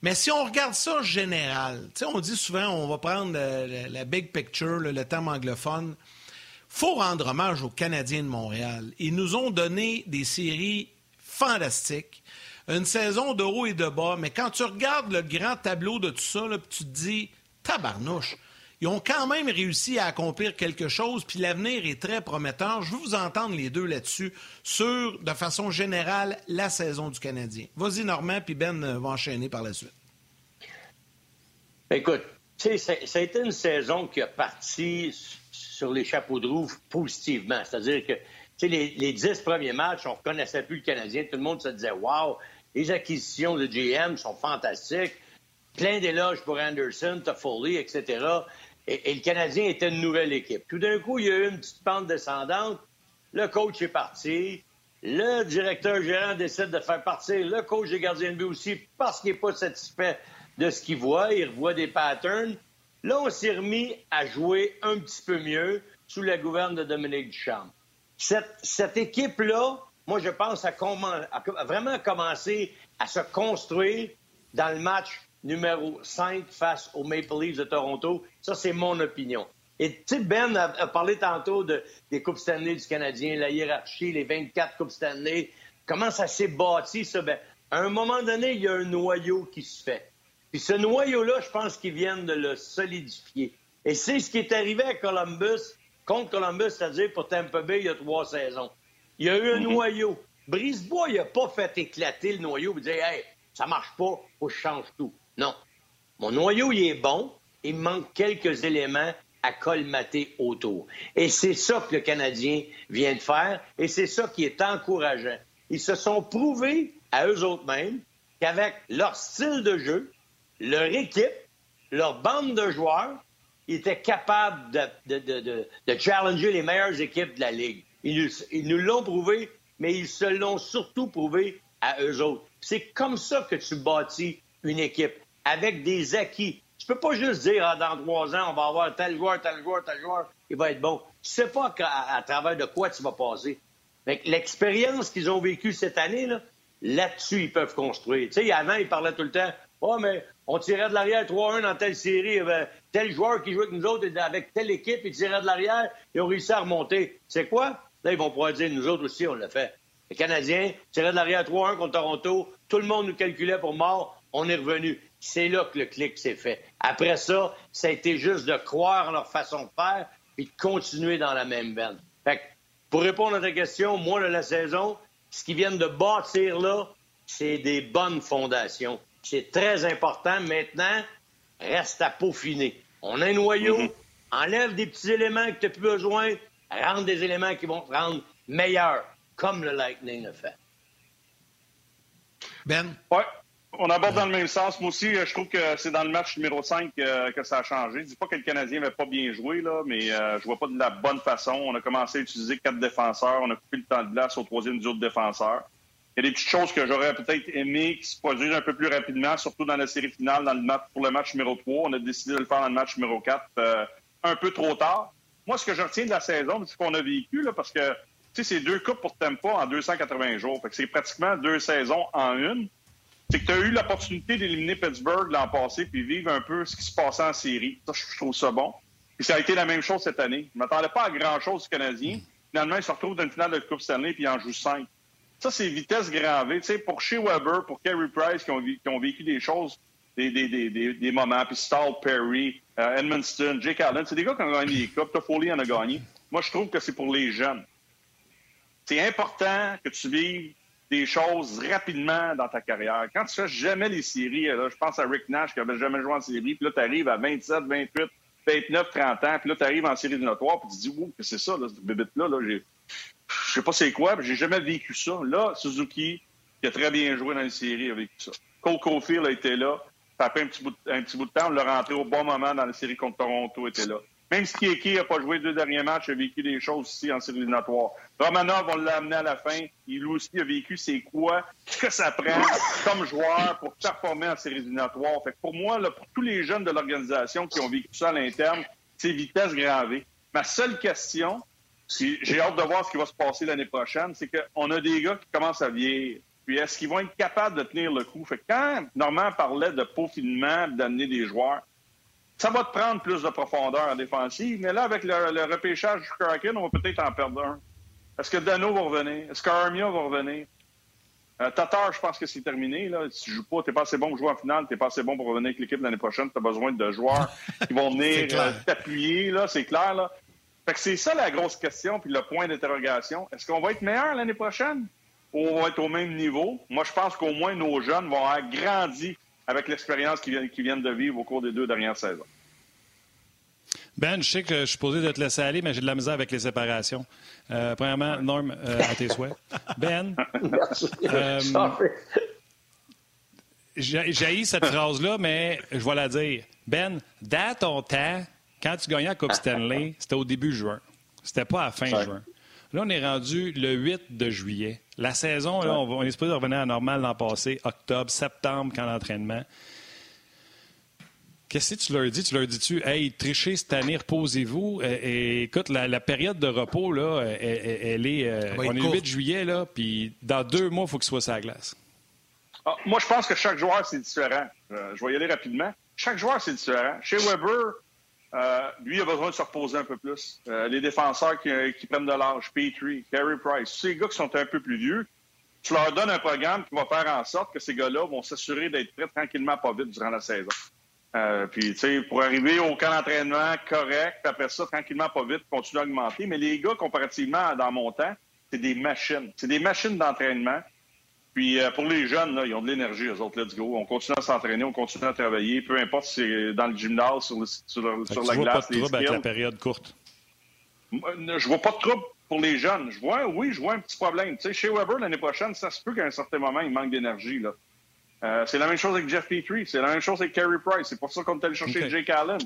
Mais si on regarde ça général, on dit souvent, on va prendre la, big picture, le terme anglophone. faut rendre hommage aux Canadiens de Montréal. Ils nous ont donné des séries fantastiques, une saison de haut et de bas. Mais quand tu regardes le grand tableau de tout ça, tu te dis, tabarnouche, ils ont quand même réussi à accomplir quelque chose, puis l'avenir est très prometteur. Je veux vous entendre les deux là-dessus, sur, de façon générale, la saison du Canadien. Vas-y, Normand, puis Ben va enchaîner par la suite. Écoute, ça a été une saison qui a parti sur les chapeaux de roue positivement. C'est-à-dire que les, les dix premiers matchs, on ne reconnaissait plus le Canadien. Tout le monde se disait Wow, les acquisitions de GM sont fantastiques. Plein d'éloges pour Anderson, Toffoli, etc. Et, le Canadien était une nouvelle équipe. Tout d'un coup, il y a eu une petite pente descendante. Le coach est parti. Le directeur gérant décide de faire partir le coach des gardiens de but aussi parce qu'il n'est pas satisfait de ce qu'il voit. Il revoit des patterns. Là, on s'est remis à jouer un petit peu mieux sous la gouverne de Dominique Duchamp. Cette, cette équipe-là, moi, je pense, a, a vraiment commencé à se construire dans le match numéro 5 face aux Maple Leafs de Toronto. Ça, c'est mon opinion. Et tu sais, Ben a, parlé tantôt de, des Coupes Stanley du Canadien, la hiérarchie, les 24 Coupes Stanley. Comment ça s'est bâti, ça? Ben, à un moment donné, il y a un noyau qui se fait. Puis ce noyau-là, je pense qu'ils viennent de le solidifier. Et c'est ce qui est arrivé à Columbus, contre Columbus, c'est-à-dire pour Tampa Bay, il y a trois saisons. Il y a eu un mhm. noyau. Brisebois, il n'a pas fait éclater le noyau et dire Hey, ça marche pas, faut que je change tout. Non. Mon noyau, il est bon. Il manque quelques éléments à colmater autour. Et c'est ça que le Canadien vient de faire et c'est ça qui est encourageant. Ils se sont prouvés à eux autres mêmes qu'avec leur style de jeu, leur équipe, leur bande de joueurs, ils étaient capables de, challenger les meilleures équipes de la Ligue. Ils nous l'ont prouvé, mais ils se l'ont surtout prouvé à eux autres. C'est comme ça que tu bâtis une équipe avec des acquis. Tu peux pas juste dire, ah, dans trois ans, on va avoir tel joueur, tel joueur, tel joueur, il va être bon. Tu sais pas à, travers de quoi tu vas passer. L'expérience qu'ils ont vécue cette année, là, là-dessus, ils peuvent construire. Tu sais, avant, ils parlaient tout le temps, oh, mais on tirait de l'arrière 3-1 dans telle série, avait tel joueur qui jouait avec nous autres, avec telle équipe, ils tiraient de l'arrière, ils ont réussi à remonter. C'est quoi? Là, ils vont pouvoir dire, nous autres aussi, on l'a fait. Les Canadiens tiraient de l'arrière 3-1 contre Toronto, tout le monde nous calculait pour mort, on est revenu. C'est là que le clic s'est fait. Après ça, ça a été juste de croire en leur façon de faire et de continuer dans la même veine. Fait pour répondre à ta question, moi, de la saison, ce qu'ils viennent de bâtir là, c'est des bonnes fondations. C'est très important. Maintenant, reste à peaufiner. On a un noyau, mm-hmm. enlève des petits éléments que tu n'as plus besoin, rendre des éléments qui vont te rendre meilleur, comme le Lightning a fait. Ben? Oui, on aborde dans le même sens. Moi aussi, je trouve que c'est dans le match numéro 5 euh, que ça a changé. Je dis pas que le Canadien n'avait pas bien joué, là, mais euh, je vois pas de la bonne façon. On a commencé à utiliser quatre défenseurs. On a coupé le temps de glace au troisième duo de défenseurs. Il y a des petites choses que j'aurais peut-être aimé qui se produisent un peu plus rapidement, surtout dans la série finale, dans le match, pour le match numéro 3. On a décidé de le faire dans le match numéro 4 euh, un peu trop tard. Moi, ce que je retiens de la saison, c'est qu'on a vécu, là, parce que c'est deux coupes pour Tempa en 280 jours. c'est pratiquement deux saisons en une c'est que tu as eu l'opportunité d'éliminer Pittsburgh l'an passé puis vivre un peu ce qui se passait en série. Ça, je trouve ça bon. Puis ça a été la même chose cette année. Je ne m'attendais pas à grand-chose du Canadien. Finalement, ils se retrouvent dans une finale de Coupe Stanley puis ils en jouent cinq. Ça, c'est vitesse grand V. Tu sais, pour Shea Weber, pour Carey Price qui ont, vécu des choses, des, des, des, des, moments, puis Stahl Perry, euh, Jake Allen, c'est des gars qui ont gagné des Coupes. Toffoli en a gagné. Moi, je trouve que c'est pour les jeunes. C'est important que tu vives des choses rapidement dans ta carrière. Quand tu fais jamais les séries, là, je pense à Rick Nash qui avait jamais joué en série, puis là, tu arrives à 27, 28, 29, 30 ans, puis là, tu arrives en série notoire, puis tu te dis, ouh, c'est ça, là, cette bébête-là, là, j'ai... je sais pas c'est quoi, mais j'ai jamais vécu ça. Là, Suzuki, qui a très bien joué dans les séries, a vécu ça. Cole Caulfield a été là, ça a fait un petit bout de, un petit bout de temps, on l'a rentré au bon moment dans la série contre Toronto, était là. Même si Kieki n'a pas joué deux derniers matchs, a vécu des choses ici en série éliminatoire. Romanov, on l'a amené à la fin. Il aussi a vécu c'est quoi, ce que ça prend comme joueur pour performer en série éliminatoire. Fait que pour moi, là, pour tous les jeunes de l'organisation qui ont vécu ça à l'interne, c'est vitesse gravée. Ma seule question, j'ai hâte de voir ce qui va se passer l'année prochaine, c'est qu'on a des gars qui commencent à vieillir. Puis est-ce qu'ils vont être capables de tenir le coup? Fait que quand Normand parlait de peaufinement, d'amener des joueurs, ça va te prendre plus de profondeur en défensive, mais là, avec le, repêchage du Kraken, on va peut-être en perdre un. Est-ce que Dano va revenir? Est-ce qu'Armia va revenir? Euh, Tatar, je pense que c'est terminé. Là. Si tu joues pas, tu n'es pas assez bon pour jouer en finale, tu n'es pas assez bon pour revenir avec l'équipe l'année prochaine. Tu as besoin de joueurs qui vont venir euh, t'appuyer, là, c'est clair. Là. Fait que c'est ça la grosse question, puis le point d'interrogation. Est-ce qu'on va être meilleur l'année prochaine? Ou on va être au même niveau? Moi, je pense qu'au moins nos jeunes vont avoir grandi avec l'expérience qu'ils viennent de vivre au cours des deux dernières saisons. Ben, je sais que je suis posé de te laisser aller, mais j'ai de la misère avec les séparations. Euh, premièrement, Norm, euh, à tes souhaits. Ben, euh, j'ai cette phrase-là, mais je vais la dire. Ben, dans ton temps, quand tu gagnais la Coupe Stanley, c'était au début juin. C'était pas à fin juin. Là, on est rendu le 8 de juillet. La saison, là, on, est supposé revenir à normal l'an passé, octobre, septembre, quand l'entraînement. Qu'est-ce que tu leur dis? Tu leur dis-tu, hey, trichez cette année, reposez-vous. Et, écoute, la, période de repos, là, elle, est. Euh, on est le 8 juillet, là, puis dans deux mois, il faut qu'il soit sur la glace. Ah, moi, je pense que chaque joueur, c'est différent. Euh, je vais y aller rapidement. Chaque joueur, c'est différent. Chez Weber, euh, lui, il a besoin de se reposer un peu plus. Euh, les défenseurs qui, qui, prennent de l'âge, Petrie, Carey Price, ces gars qui sont un peu plus vieux, tu leur donnes un programme qui va faire en sorte que ces gars-là vont s'assurer d'être prêts tranquillement, pas vite, durant la saison. Euh, puis, tu sais, pour arriver au camp d'entraînement correct, après ça, tranquillement, pas vite, continuer à augmenter. Mais les gars, comparativement dans mon temps, c'est des machines. C'est des machines d'entraînement. Puis euh, pour les jeunes, là, ils ont de l'énergie, eux autres, let's go. On continue à s'entraîner, on continue à travailler, peu importe si c'est dans le gymnase, sur, sur, la glace. Pas de trouble avec la période courte. Je vois pas de trouble pour les jeunes. Je vois, oui, je vois un petit problème. Tu sais, chez Weber, l'année prochaine, ça se peut qu'à un certain moment, il manque d'énergie. là. Euh, c'est la même chose avec Jeff Petrie, c'est la même chose avec Carey Price. C'est pour ça qu'on est allé chercher Jake Allen.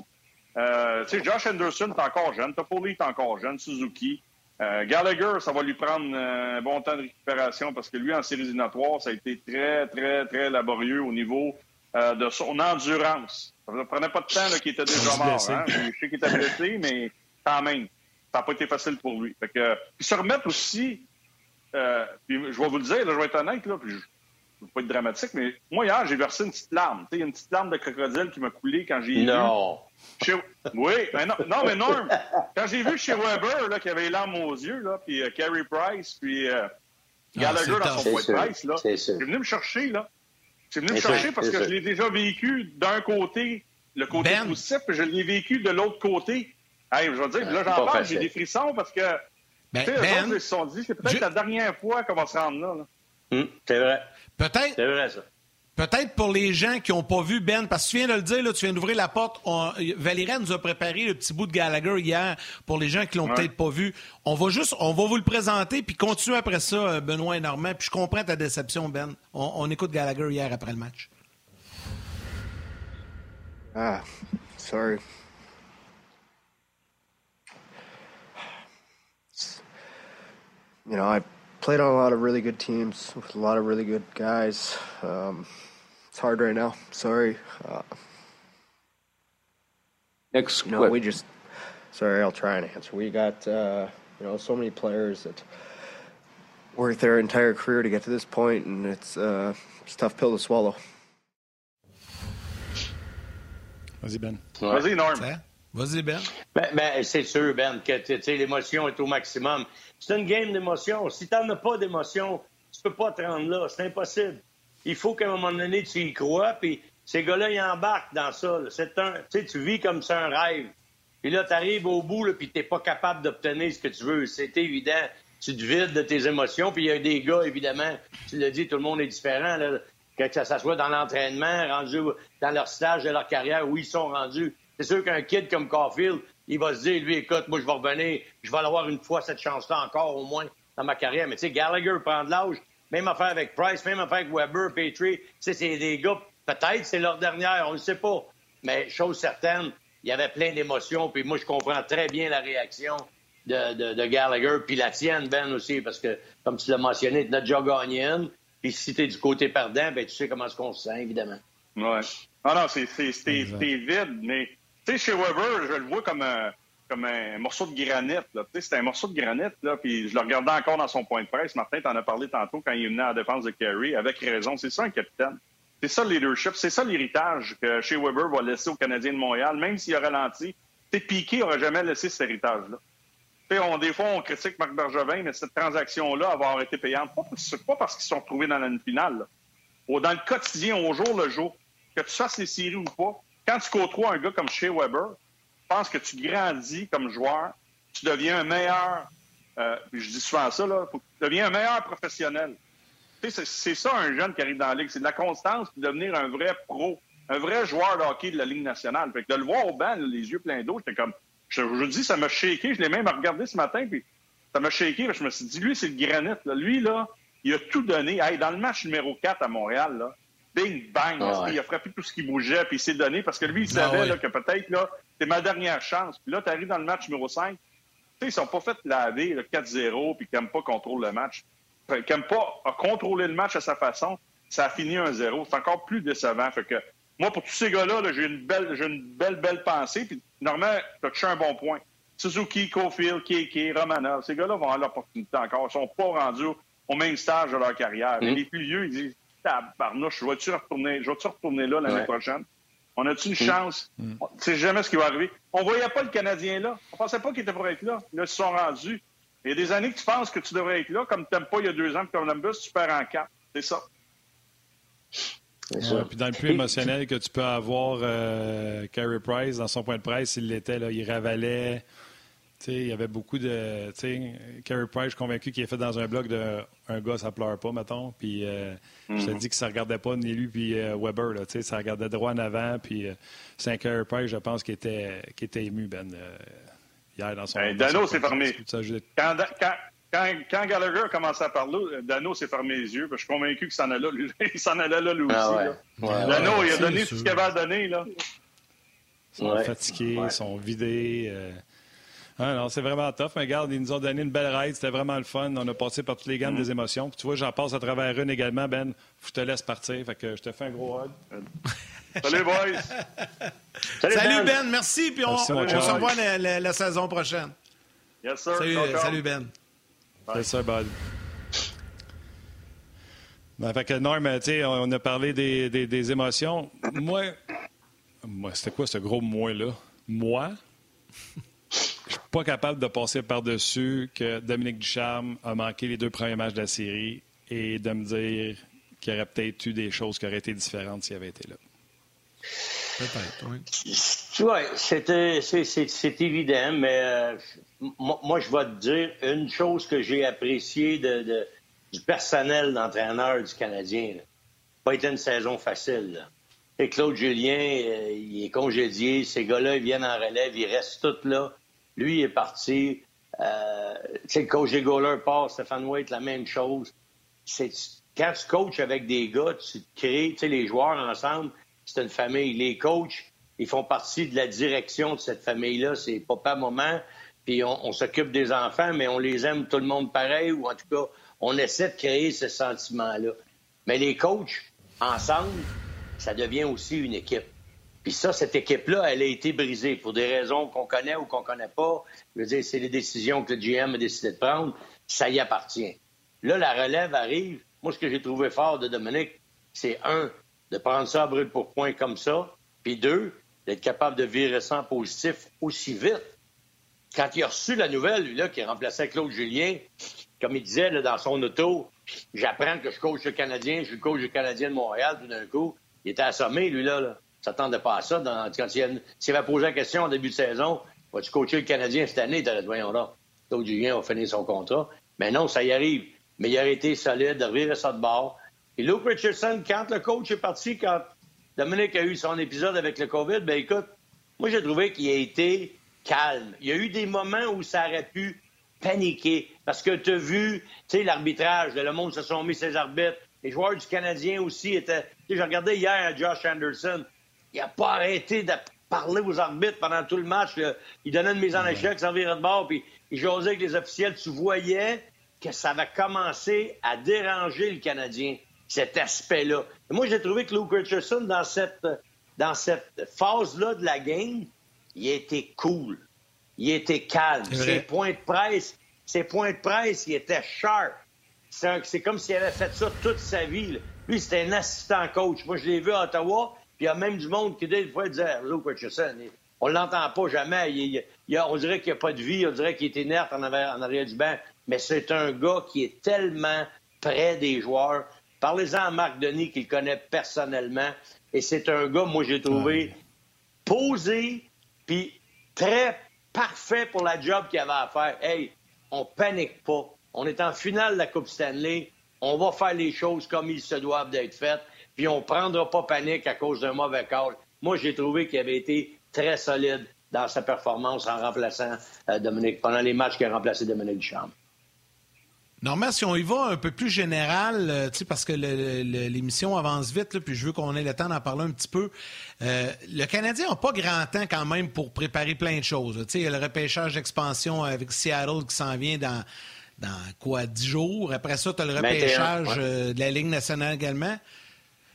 Euh, tu sais, Josh Anderson est encore jeune, Toffoli est encore jeune, Suzuki. Euh, Gallagher, ça va lui prendre un bon temps de récupération parce que lui, en séries éliminatoires, ça a été très, très, très laborieux au niveau de son endurance. Ça ne prenait pas de temps qu'il était déjà mort. Hein? Je sais qu'il était blessé, mais quand même, ça n'a pas été facile pour lui. Fait que, puis se remettre aussi, puis je vais vous le dire, là, je vais être honnête, là, puis je, ne pas être dramatique, mais moi, hier, j'ai versé une petite larme. Y a une petite larme de crocodile qui m'a coulé quand j'ai vu. Non. Oui, mais non, non, mais Norm, quand j'ai vu chez Weber, là, qui avait les larmes aux yeux, là, puis euh, Carey Price, puis euh, Gallagher dans son point de presse, là, c'est venu me chercher, là. C'est venu me chercher parce que je l'ai déjà vécu d'un côté, le côté ben. positif, puis je l'ai vécu de l'autre côté. Hey, je veux dire, là, j'en parle, j'ai des frissons parce que, ben, tu sais, ben, ils se sont dit, c'est peut-être la dernière fois qu'on va se rendre là. là. Hum, c'est vrai. Peut-être. C'est vrai, ça. Peut-être pour les gens qui n'ont pas vu Ben, parce que tu viens de le dire, là, tu viens d'ouvrir la porte. Valérie nous a préparé le petit bout de Gallagher hier pour les gens qui l'ont peut-être pas vu. On va juste, on va vous le présenter puis continuer après ça, euh, Benoît et Normand. Puis je comprends ta déception, Ben. On, écoute Gallagher hier après le match. Ah, sorry. You know, I played on a lot of really good teams with a lot of really good guys. Um, it's hard right now. Sorry. Uh, Next, you know, we just. Sorry, I'll try and answer. We got uh, you know so many players that work their entire career to get to this point, and it's, uh, it's a tough pill to swallow. Vas-y, Ben. Vas-y, Norm. Vas-y, Ben. Ben, ben c'est sûr, Ben, que l'émotion est au maximum. C'est une game d'émotion. Si tu n'en as pas d'émotion, tu peux pas te rendre là. C'est impossible il faut qu'à un moment donné, tu y crois. Puis ces gars-là, ils embarquent dans ça. C'est un, tu vis comme c'est un rêve. Puis là, tu arrives au bout, là, puis tu n'es pas capable d'obtenir ce que tu veux. C'est évident. Tu te vides de tes émotions. Puis il y a des gars, évidemment, tu l'as dit, tout le monde est différent. Là, que ça soit dans l'entraînement, rendu dans leur stage de leur carrière, où ils sont rendus. C'est sûr qu'un kid comme Caulfield, il va se dire, lui, écoute, moi, je vais revenir, je vais avoir une fois cette chance-là encore, au moins, dans ma carrière. Mais tu sais, Gallagher prend de l'âge, même affaire avec Price, même affaire avec Weber, Petrie. C'est des gars, peut-être c'est leur dernière, on ne sait pas. Mais chose certaine, il y avait plein d'émotions. Puis moi, je comprends très bien la réaction de, de, Gallagher, puis la tienne, Ben, aussi, parce que, comme tu l'as mentionné, tu as déjà gagné une. Puis si tu es du côté perdant, ben, tu sais comment est-ce qu'on se sent, évidemment. Ouais. Ah non, c'est vide, mais tu sais, chez Weber, je le vois comme un comme un morceau de granit. C'était un morceau de granit, là, puis je le regardais encore dans son point de presse. Martin, t'en as parlé tantôt quand il venait à la défense de Kerry, avec raison. C'est ça un capitaine. C'est ça le leadership, c'est ça l'héritage que chez Weber va laisser aux Canadiens de Montréal, même s'il a ralenti. Piqué n'aurait jamais laissé cet héritage-là. On, des fois, on critique Marc Bergevin, mais cette transaction-là avoir été payante, pas, pas parce qu'ils sont retrouvés dans la finale. Dans le quotidien, au jour le jour, que tu fasses les séries ou pas, quand tu côtoies un gars comme Shea Weber, je pense que tu grandis comme joueur, tu deviens un meilleur, euh, je dis souvent ça, là, tu deviens un meilleur professionnel. C'est ça un jeune qui arrive dans la Ligue, c'est de la constance de devenir un vrai pro, un vrai joueur de hockey de la Ligue nationale. Fait que de le voir au banc, les yeux pleins d'eau, j'étais comme, je vous dis, ça m'a shaké, je l'ai même regardé ce matin, puis ça m'a shaké, je me suis dit, lui, c'est le granit. Lui, là, il a tout donné. dans le match numéro 4 à Montréal, là, bing, bang, ah il a frappé tout ce qui bougeait, puis il s'est donné, parce que lui, il ah savait que peut-être, là, c'est ma dernière chance. Puis là, tu arrives dans le match numéro 5. Tu sais, ils sont pas fait laver 4-0 puis pas contrôler le match. N'aiment pas contrôler le match à sa façon. Ça a fini 1-0. C'est encore plus décevant. Fait que moi, pour tous ces gars-là, j'ai une belle, j'ai une belle, belle pensée. Puis normalement, tu as touché un bon point. Suzuki, Cofield, Keke, Romanov, ces gars-là vont avoir l'opportunité encore. Ils sont pas rendus au même stage de leur carrière. Mm. Les plus vieux, ils disent Tabarnouche, je vais-tu retourner, je vais retourner là l'année prochaine? On a-tu une chance? Mm. C'est jamais ce qui va arriver. On voyait pas le Canadien là. On pensait pas qu'il était pour être là. Là, ils se sont rendus. Il y a des années que tu penses que tu devrais être là, comme tu n'aimes pas il y a deux ans que Columbus, tu perds en quatre. C'est ça. Ouais, puis dans le plus émotionnel que tu peux avoir, euh, Carey Price, dans son point de presse, il l'était, là, il ravalait il y avait beaucoup de. Carey Price, je suis convaincu qu'il est fait dans un blog de un gars, ça pleure pas, mettons. Puis euh, je te mhm. dis que ça regardait pas ni lui puis euh, Weber. Là, ça regardait droit en avant. Puis euh, c'est un Carey Price, je pense, qui était, qui était ému, Ben, hier dans son. Hey, Dano s'est fermé. Quand, quand, quand, quand, Gallagher a commencé à parler, Dano s'est fermé les yeux. je suis convaincu qu'il s'en allait là, lui, il s'en allait là, lui ah aussi. Dano, il a donné tout ce qu'il avait à donner. Là. Ils sont fatigués, ils sont vidés. Ah c'est vraiment tough. Mais regarde, ils nous ont donné une belle ride. C'était vraiment le fun. On a passé par toutes les gammes des émotions. Puis tu vois, j'en passe à travers une également, Ben. Je te laisse partir. Fait que je te fais un gros hug. Salut, boys! Salut, ben. Merci. Puis on, se revoit la, saison prochaine. Yes, sir. Salut, Ben. C'est ça, Bud. Ben, fait que Norm, on a parlé des, des, des émotions. Moi, moi c'était quoi ce gros moi-là? Moi, je suis pas capable de passer par-dessus que Dominique Ducharme a manqué les deux premiers matchs de la série et de me dire qu'il y aurait peut-être eu des choses qui auraient été différentes s'il avait été là. Peut-être, oui. Oui, c'est évident, mais euh, moi, je vais te dire une chose que j'ai appréciée de, du personnel d'entraîneur du Canadien. pas été une saison facile. Et Claude Julien, euh, il est congédié. Ces gars-là, ils viennent en relève. Ils restent tous là. Lui, est parti. Euh, le coach des part. Stéphane White, la même chose. Quand tu coaches avec des gars, tu crées les joueurs ensemble. C'est une famille. Les coachs, ils font partie de la direction de cette famille-là. C'est papa, maman. Puis on, on s'occupe des enfants, mais on les aime tout le monde pareil. Ou en tout cas, on essaie de créer ce sentiment-là. Mais les coachs, ensemble, ça devient aussi une équipe. Puis ça, cette équipe-là, elle a été brisée pour des raisons qu'on connaît ou qu'on connaît pas. Je veux dire, c'est les décisions que le GM a décidé de prendre. Ça y appartient. Là, la relève arrive. Moi, ce que j'ai trouvé fort de Dominique, c'est un, de prendre ça à brûle pour point comme ça. Puis deux, d'être capable de virer ça en positif aussi vite. Quand il a reçu la nouvelle, lui, là, qui remplaçait Claude Julien, comme il disait dans son auto, j'apprends que je coach le Canadien, je suis coach du Canadien de Montréal, tout d'un coup. Il était assommé, lui, là. S'attendait pas à ça. Dans, quand il, avait posé la question en début de saison, vas-tu coacher le Canadien cette année? Dit, voyons là. Claude Julien va finir son contrat. Mais non, ça y arrive. Mais il a été solide, de revirer ça de bord. Et Luke Richardson, quand le coach est parti, quand Dominique a eu son épisode avec le COVID, ben écoute, moi j'ai trouvé qu'il a été calme. Il y a eu des moments où ça aurait pu paniquer parce que tu as vu, tu sais, l'arbitrage, le monde se sont mis ses arbitres. Les joueurs du Canadien aussi étaient. J'ai regardé hier à Josh Anderson. Il n'a pas arrêté de parler aux arbitres pendant tout le match. Il donnait une mise en échec, ça virait de bord, puis il jasait avec les officiels. Tu voyais que ça va commencer à déranger le Canadien, cet aspect-là. Moi, j'ai trouvé que Luke Richardson, dans cette, dans cette phase-là de la game, il était cool. Il était calme. Ses points de presse, ses points de presse, il était sharp. C'est comme s'il avait fait ça toute sa vie. Lui, c'était un assistant coach. Moi, je l'ai vu à Ottawa, il y a même du monde qui, des fois, disait Luke Richardson, on l'entend pas jamais. Il, on dirait qu'il n'y a pas de vie, on dirait qu'il est inerte en arrière, en arrière du banc. Mais c'est un gars qui est tellement près des joueurs. Parlez-en à Marc Denis, qu'il connaît personnellement. Et c'est un gars, moi, j'ai trouvé posé, puis très parfait pour la job qu'il avait à faire. Hey, on panique pas. On est en finale de la Coupe Stanley. On va faire les choses comme ils se doivent d'être faites. Puis on ne prendra pas panique à cause d'un mauvais call. Moi, j'ai trouvé qu'il avait été très solide dans sa performance en remplaçant euh, Dominique, pendant les matchs qu'il a remplacé Dominique Duchamp. Normand, si on y va un peu plus général, euh, parce que l'émission avance vite, puis je veux qu'on ait le temps d'en parler un petit peu. Euh, le Canadien n'a pas grand temps quand même pour préparer plein de choses. Il y a le repêchage d'expansion avec Seattle qui s'en vient dans, dans quoi, dix jours? Après ça, tu as le repêchage euh, de la Ligue nationale également.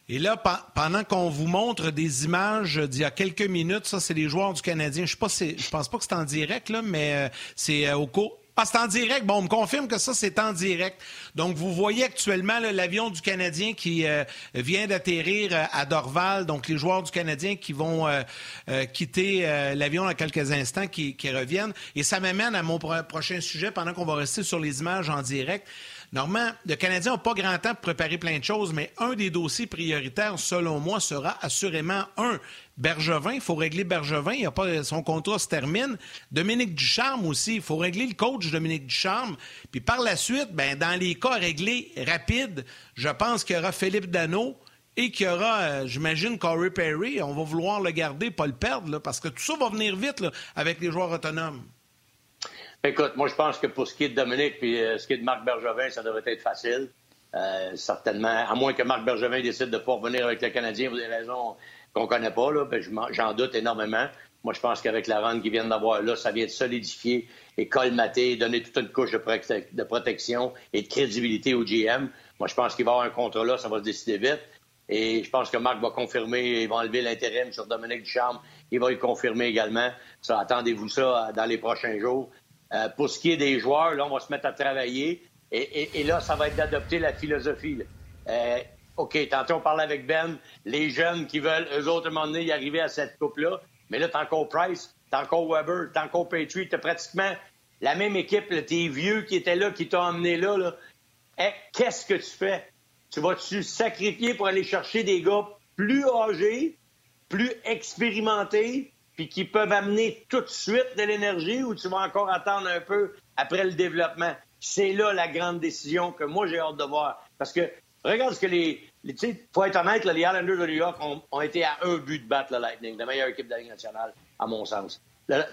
Et là, pendant qu'on vous montre des images d'il y a quelques minutes, ça, c'est les joueurs du Canadien. Je ne pense pas que c'est en direct, là, mais c'est au cours ah, c'est en direct. Bon, on me confirme que ça, c'est en direct. Donc, vous voyez actuellement l'avion du Canadien qui euh, vient d'atterrir euh, à Dorval. Donc, les joueurs du Canadien qui vont euh, quitter l'avion dans quelques instants, qui, qui, reviennent. Et ça m'amène à mon prochain sujet pendant qu'on va rester sur les images en direct. Normalement, le Canadien n'a pas grand temps pour préparer plein de choses, mais un des dossiers prioritaires, selon moi, sera assurément un. Bergevin, il faut régler Bergevin, il a son contrat se termine. Dominique Ducharme aussi, il faut régler le coach Dominique Ducharme. Puis par la suite, ben, dans les cas réglés rapides, je pense qu'il y aura Philippe Dano et qu'il y aura, euh, j'imagine, Corey Perry. On va vouloir le garder, pas le perdre, parce que tout ça va venir vite avec les joueurs autonomes. Écoute, moi, je pense que pour ce qui est de Dominique et euh, ce qui est de Marc Bergevin, ça devrait être facile. Euh, certainement, à moins que Marc Bergevin décide de ne pas revenir avec le Canadien pour des raisons qu'on ne connaît pas, là, ben, j'en doute énormément. Moi, je pense qu'avec la rente qu'ils viennent d'avoir là, ça vient de solidifier et colmater, donner toute une couche de, protection et de crédibilité au GM. Moi, je pense qu'il va y avoir un contrat là, ça va se décider vite. Et je pense que Marc va confirmer, il va enlever l'intérim sur Dominique Ducharme. Il va le confirmer également. Ça, attendez-vous ça dans les prochains jours. Euh, pour ce qui est des joueurs, là, on va se mettre à travailler. Et, là, ça va être d'adopter la philosophie. Euh, OK, tantôt on parlait avec Ben, les jeunes qui veulent, eux autres, à un moment donné, y arriver à cette coupe-là. Mais là, t'as encore Price, t'as encore Weber, t'as encore Patriot, t'as pratiquement la même équipe, tes vieux qui étaient là, qui t'ont emmené là. là. Eh, qu'est-ce que tu fais? Tu vas-tu sacrifier pour aller chercher des gars plus âgés, plus expérimentés, puis qui peuvent amener tout de suite de l'énergie ou tu vas encore attendre un peu après le développement? C'est là la grande décision que moi j'ai hâte de voir. Parce que Regarde ce que les. sais, faut être honnête, les Islanders de New York ont, été à un but de battre le Lightning, la meilleure équipe de la Ligue nationale, à mon sens.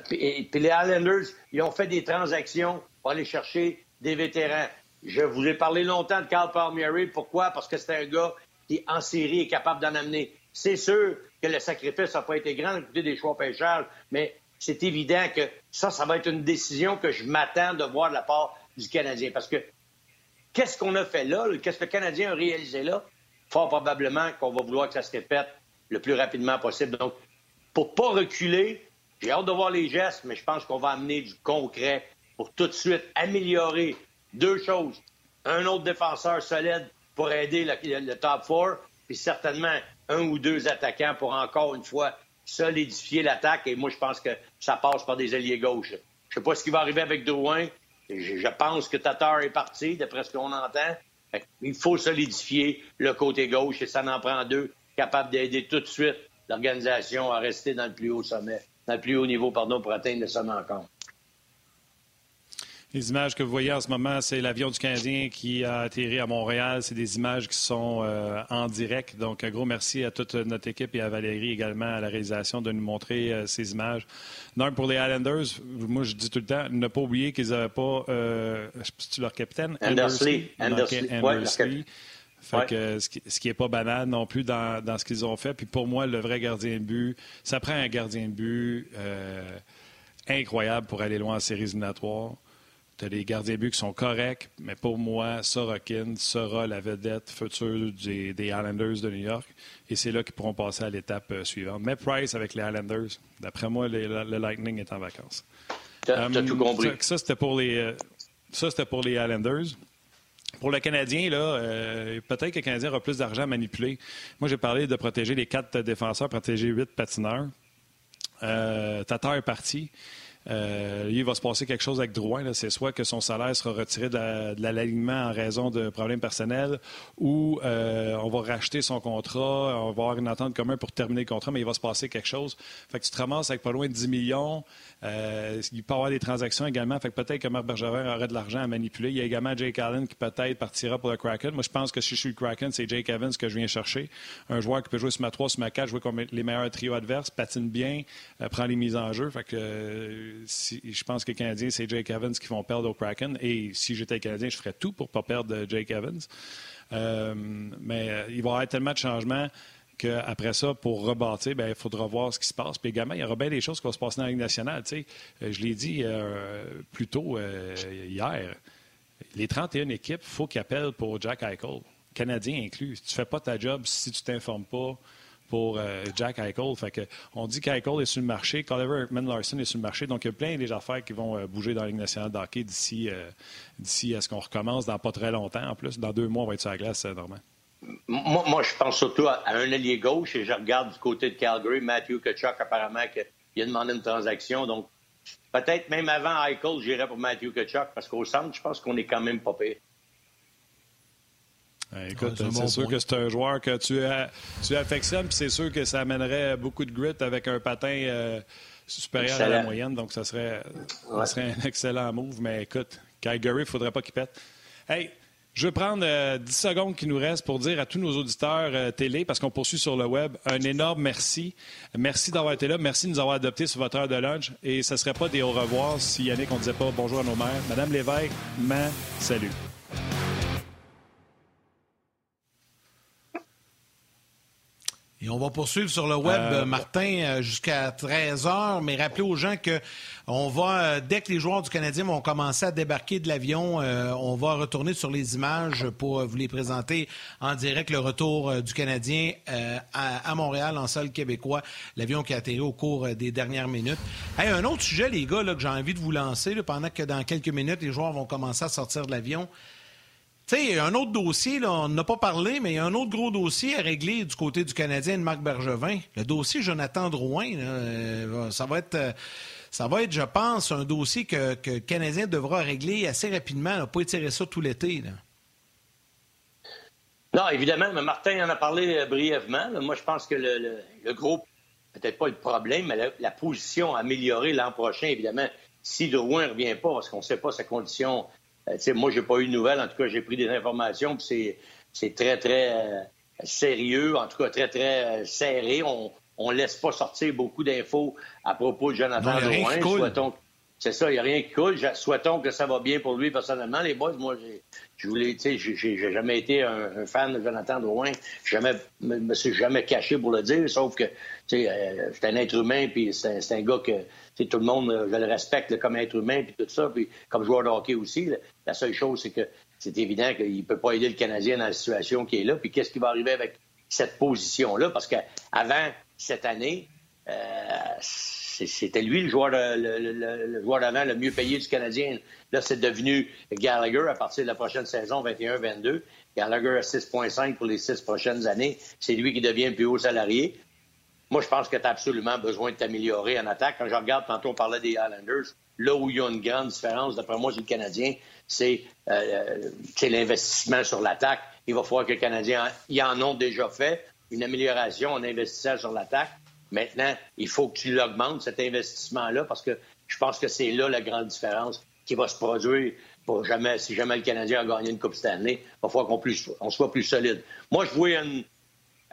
puis, les Islanders, ils ont fait des transactions pour aller chercher des vétérans. Je vous ai parlé longtemps de Carl Palmieri. Pourquoi? Parce que c'est un gars qui, en série, est capable d'en amener. C'est sûr que le sacrifice n'a pas été grand, côté des choix pêcheurs, mais c'est évident que ça, ça va être une décision que je m'attends de voir de la part du Canadien. Parce que qu'est-ce qu'on a fait là? Qu'est-ce que le Canadien a réalisé là? Fort probablement qu'on va vouloir que ça se répète le plus rapidement possible. Donc, pour pas reculer, j'ai hâte de voir les gestes, mais je pense qu'on va amener du concret pour tout de suite améliorer deux choses. Un autre défenseur solide pour aider le, top four, puis certainement un ou deux attaquants pour encore une fois solidifier l'attaque. Et moi, je pense que ça passe par des alliés gauches. Je ne sais pas ce qui va arriver avec Drouin. Je, pense que Tatar est parti, d'après ce qu'on entend. Il faut solidifier le côté gauche et ça en prend deux capables d'aider tout de suite l'organisation à rester dans le plus haut sommet, dans le plus haut niveau, pardon, pour atteindre le sommet encore. Les images que vous voyez en ce moment, c'est l'avion du Canadien qui a atterri à Montréal. C'est des images qui sont euh, en direct. Donc, un gros merci à toute notre équipe et à Valérie également à la réalisation de nous montrer euh, ces images. Non, pour les Islanders, moi, je dis tout le temps, ne pas oublier qu'ils n'avaient pas, euh, tu leur capitaine? Andersley. Andersley. Fait que, ce qui n'est pas banal non plus dans, dans ce qu'ils ont fait. Puis pour moi, le vrai gardien de but, ça prend un gardien de but incroyable pour aller loin en séries éliminatoires. Tu as des gardiens buts qui sont corrects, mais pour moi, Sorokin sera la vedette future des, Islanders de New York. Et c'est là qu'ils pourront passer à l'étape euh, suivante. Mais Price avec les Islanders, d'après moi, le Lightning est en vacances. Tu as, tout euh, compris. Ça, c'était pour les. Euh, ça, c'était pour les Islanders. Pour le Canadien, là, peut-être que le Canadien aura plus d'argent à manipuler. Moi, j'ai parlé de protéger les quatre défenseurs, protéger huit patineurs. Tatar est parti. Euh, il va se passer quelque chose avec Drouin. C'est soit que son salaire sera retiré de l'alignement en raison de problèmes personnels ou euh, on va racheter son contrat, on va avoir une entente commune pour terminer le contrat, mais il va se passer quelque chose. Fait que tu te ramasses avec pas loin de 10 millions. Euh, il peut y avoir des transactions également. Fait que peut-être que Marc Bergevin aurait de l'argent à manipuler. Il y a également Jake Allen qui peut-être partira pour le Kraken. Moi, je pense que si je suis le Kraken, c'est Jake Evans que je viens chercher. Un joueur qui peut jouer sur ma 3, sur ma 4, jouer comme les meilleurs trios adverses, patine bien, prend les mises en jeu. Que je pense que les Canadiens, c'est Jake Evans qui vont perdre au Kraken. Et si j'étais Canadien, je ferais tout pour ne pas perdre Jake Evans. Euh, mais euh, il va y avoir tellement de changements qu'après ça, pour rebâtir, ben, il faudra voir ce qui se passe. Puis également, il y aura bien des choses qui vont se passer dans la Ligue nationale. Euh, je l'ai dit plus tôt hier. Les 31 équipes, il faut qu'ils appellent pour Jack Eichel, Canadien inclus. Tu ne fais pas ta job, si tu ne t'informes pas, pour euh, Jack Eichel. On dit qu'Eichel est sur le marché, qu'Oliver Ekman Larson est sur le marché. Donc, il y a plein d'affaires qui vont euh, bouger dans la Ligue nationale d'hockey d'ici, euh, d'ici à ce qu'on recommence dans pas très longtemps. En plus, dans deux mois, on va être sur la glace, Normand. Moi, moi, je pense surtout à, un allié gauche et je regarde du côté de Calgary, Matthew Kachuk, apparemment, qu'il a demandé une transaction. Donc, peut-être même avant Eichel, j'irais pour Matthew Kachuk parce qu'au centre, je pense qu'on est quand même pas pire. Ben, écoute, c'est sûr que c'est un joueur que tu, tu affectionnes, puis c'est sûr que ça amènerait beaucoup de grit avec un patin euh, supérieur à la moyenne, donc ça serait, ça serait un excellent move. Mais écoute, Calgary, il ne faudrait pas qu'il pète. Hey, je vais prendre 10 euh, secondes qui nous restent pour dire à tous nos auditeurs euh, télé, parce qu'on poursuit sur le web, un énorme merci. Merci d'avoir été là. Merci de nous avoir adoptés sur votre heure de lunch. Et ce ne serait pas des au revoir si Yannick, on ne disait pas bonjour à nos mères. Madame Lévesque, ma salut. Et on va poursuivre sur le web, euh, Martin, euh, jusqu'à 13 h mais rappelez aux gens que on va, euh, dès que les joueurs du Canadien vont commencer à débarquer de l'avion, on va retourner sur les images pour vous les présenter en direct, le retour du Canadien à, Montréal en sol québécois, l'avion qui a atterri au cours des dernières minutes. Hey, un autre sujet, les gars, là, que j'ai envie de vous lancer, pendant que dans quelques minutes, les joueurs vont commencer à sortir de l'avion. Tu sais, un autre dossier, là, on n'a pas parlé, mais il y a un autre gros dossier à régler du côté du Canadien de Marc Bergevin. Le dossier Jonathan Drouin, euh, ça va être... Euh, ça va être, je pense, un dossier que, que le Canadien devra régler assez rapidement, ne pas étirer ça tout l'été. Non, évidemment, mais Martin en a parlé euh, brièvement. Moi, je pense que le, le, gros, peut-être pas le problème, mais la, position à améliorer l'an prochain, évidemment, si Drouin ne revient pas, parce qu'on ne sait pas sa condition euh, moi, j'ai pas eu de nouvelles. En tout cas, j'ai pris des informations. Puis c'est très, très sérieux, en tout cas très, très serré. On ne laisse pas sortir beaucoup d'infos à propos de Jonathan Drouin. C'est ça, il n'y a rien qui coule. Souhaitons que ça va bien pour lui personnellement. Les boys, moi, je voulais, tu sais, j'ai jamais été un, fan de Jonathan Drouin. Je ne me suis jamais caché pour le dire, sauf que, tu sais, euh, c'est un être humain, puis c'est un gars que, tout le monde, euh, je le respecte comme être humain, puis tout ça, puis comme joueur de hockey aussi. la seule chose, c'est que c'est évident qu'il ne peut pas aider le Canadien dans la situation qui est là. Puis qu'est-ce qui va arriver avec cette position-là? Parce qu'avant cette année, euh, c'était lui le joueur, le, joueur d'avant le mieux payé du Canadien. Là, c'est devenu Gallagher à partir de la prochaine saison 21-22. Gallagher à 6,5 pour les six prochaines années. C'est lui qui devient le plus haut salarié. Moi, je pense que tu as absolument besoin de t'améliorer en attaque. Quand je regarde, tantôt on parlait des Islanders, là où il y a une grande différence, d'après moi, c'est le Canadien, c'est euh, l'investissement sur l'attaque. Il va falloir que le Canadien, y en ont déjà fait une amélioration en investissant sur l'attaque. Maintenant, il faut que tu l'augmentes, cet investissement-là, parce que je pense que c'est là la grande différence qui va se produire pour jamais, si jamais le Canadien a gagné une Coupe cette année, il va falloir qu'on soit plus solide. Moi, je vois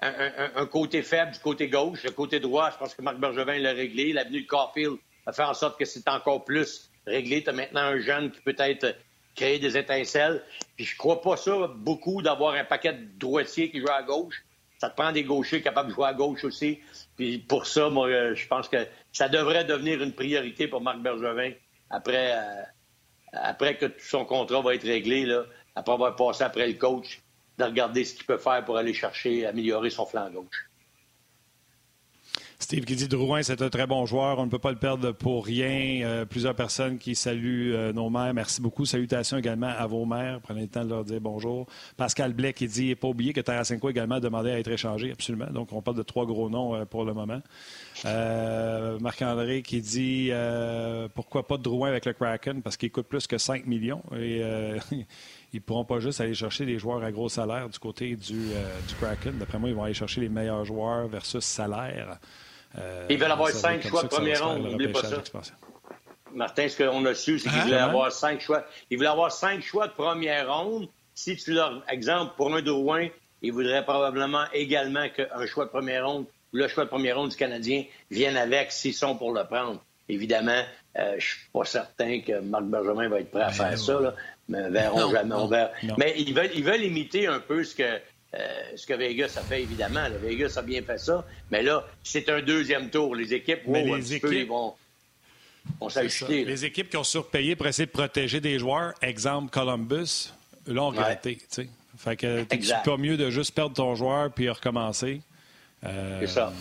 un, côté faible du côté gauche. Le côté droit, je pense que Marc Bergevin l'a réglé. L'avenue de Caulfield a fait en sorte que c'est encore plus réglé. Tu as maintenant un jeune qui peut être créer des étincelles. Puis je crois pas ça beaucoup d'avoir un paquet de droitiers qui jouent à gauche. Ça te prend des gauchers capables de jouer à gauche aussi. Puis pour ça, moi, euh, je pense que ça devrait devenir une priorité pour Marc Bergevin après, euh, après que tout son contrat va être réglé, là, après avoir passé après le coach, de regarder ce qu'il peut faire pour aller chercher, améliorer son flanc gauche. Steve qui dit Drouin, c'est un très bon joueur. On ne peut pas le perdre pour rien. Euh, plusieurs personnes qui saluent euh, nos mères. Merci beaucoup. Salutations également à vos mères. Prenez le temps de leur dire bonjour. Pascal Blais qui dit pas oublier que Tarasenko également a demandé à être échangé. Absolument. Donc, on parle de trois gros noms euh, pour le moment. Marc-André qui dit pourquoi pas Drouin avec le Kraken? Parce qu'il coûte plus que 5 millions. Et ils ne pourront pas juste aller chercher des joueurs à gros salaire du côté du, du Kraken. D'après moi, ils vont aller chercher les meilleurs joueurs versus salaire. Euh, ils veulent avoir cinq choix de première ronde, n'oubliez pas ça. Martin, ce qu'on a su, c'est qu'ils hein? voulaient avoir cinq choix. Ils voulaient avoir cinq choix de première ronde. Si tu leur, exemple, pour un Drouin, ils voudraient probablement également qu'un choix de première ronde ou le choix de première ronde du Canadien vienne avec s'ils sont pour le prendre. Évidemment, euh, je ne suis pas certain que Marc Benjamin va être prêt à ben faire ça, là, mais verrons jamais. on verra. Mais ils veulent, ils veulent imiter un peu ce que ce que Vegas a fait, évidemment. Vegas a bien fait ça. Mais là, c'est un deuxième tour. Les équipes, mais les équipes... vont, s'ajouter. Les équipes qui ont surpayé pour essayer de protéger des joueurs, exemple Columbus, l'ont regretté. Fait que c'est pas mieux de juste perdre ton joueur puis recommencer? Euh, c'est ça.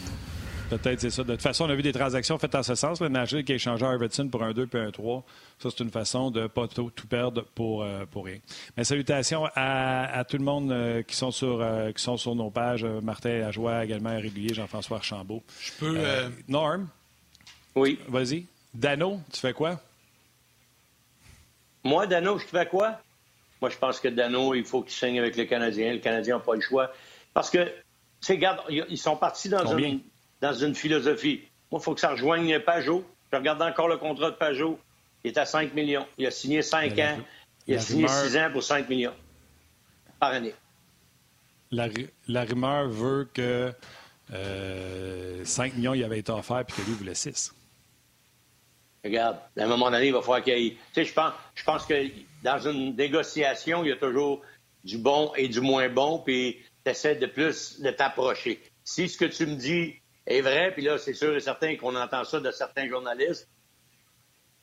Peut-être c'est ça. De toute façon, on a vu des transactions faites en ce sens. Le Nashville qui a échangé Arvidsson pour un 2 puis un 3. Ça, c'est une façon de ne pas tout, perdre pour, euh, pour rien. Mais salutations à, tout le monde euh, qui, sont sur, euh, qui sont sur nos pages. Martin Lajoie, également régulier, Jean-François Archambault. Je peux. Norm? Oui. Vas-y. Dano, tu fais quoi? Moi, Dano, je fais quoi? Moi, je pense que Dano, il faut qu'il signe avec le Canadien. Le Canadien n'a pas le choix. Parce que, tu sais, regarde, ils sont partis dans une dans une philosophie. Moi, il faut que ça rejoigne Pajot. Je regarde encore le contrat de Pajot. Il est à 5 millions. Il a signé 5 ans. Il a signé 6 ans pour 5 millions par année. La, rumeur veut que 5 euh, millions il avait été offert puis que lui voulait 6. Regarde, à un moment donné, il va falloir qu'il y ait. Tu sais, je pense, je pense que dans une négociation, il y a toujours du bon et du moins bon, puis tu essaies de plus de t'approcher. Si ce que tu me dis est vrai, puis là, c'est sûr et certain qu'on entend ça de certains journalistes.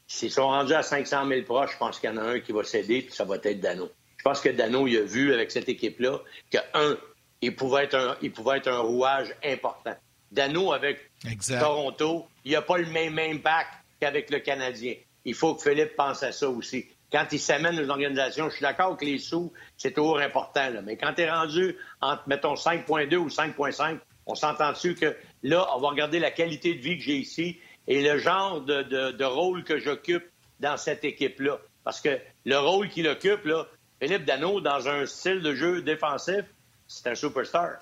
S'ils sont rendus à 500 000 proches, je pense qu'il y en a un qui va céder, puis ça va être Dano. Je pense que Dano, il a vu avec cette équipe-là que, un, il pouvait être un, il pouvait être un rouage important. Dano, avec Toronto, il n'a pas le même impact qu'avec le Canadien. Il faut que Philippe pense à ça aussi. Quand il s'amène aux organisations, je suis d'accord que les sous, c'est toujours important. Là. Mais quand tu es rendu entre, mettons, 5.2 ou 5.5, on s'entend dessus que là, on va regarder la qualité de vie que j'ai ici et le genre de, rôle que j'occupe dans cette équipe-là. Parce que le rôle qu'il occupe, là, Philippe Dano, dans un style de jeu défensif, c'est un superstar.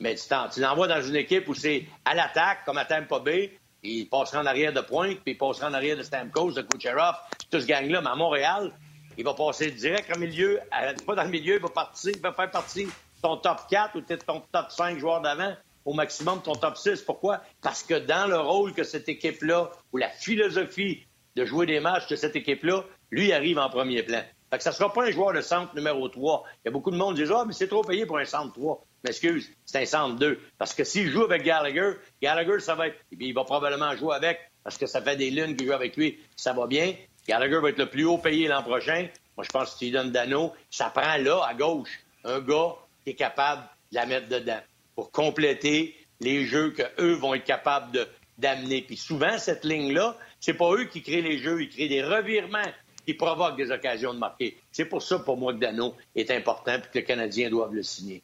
Mais tu l'envoies dans une équipe où c'est à l'attaque, comme à Tampa Bay, il passera en arrière de pointe, puis il passera en arrière de Stamkos, de Kucherov, tout ce gang-là. Mais à Montréal, il va passer direct en milieu, pas dans le milieu, il va, partir, il va faire partie de ton top 4 ou peut-être ton top 5 joueurs d'avant, au maximum ton top 6. Pourquoi? Parce que dans le rôle que cette équipe-là, ou la philosophie de jouer des matchs de cette équipe-là, lui arrive en premier plan. Fait que ça ne sera pas un joueur de centre numéro 3. Il y a beaucoup de monde qui dit Ah, mais c'est trop payé pour un centre 3. Mais excuse, c'est un centre 2. Parce que s'il joue avec Gallagher, Gallagher, ça va être. il va probablement jouer avec, parce que ça fait des lunes qu'il joue avec lui, ça va bien. Gallagher va être le plus haut payé l'an prochain. Moi, je pense que tu lui donnes Dano. Ça prend là, à gauche, un gars qui est capable de la mettre dedans pour compléter les jeux qu'eux vont être capables d'amener. Puis souvent, cette ligne-là, c'est pas eux qui créent les jeux, ils créent des revirements qui provoquent des occasions de marquer. C'est pour ça, pour moi, que Dano est important et que les Canadiens doivent le signer.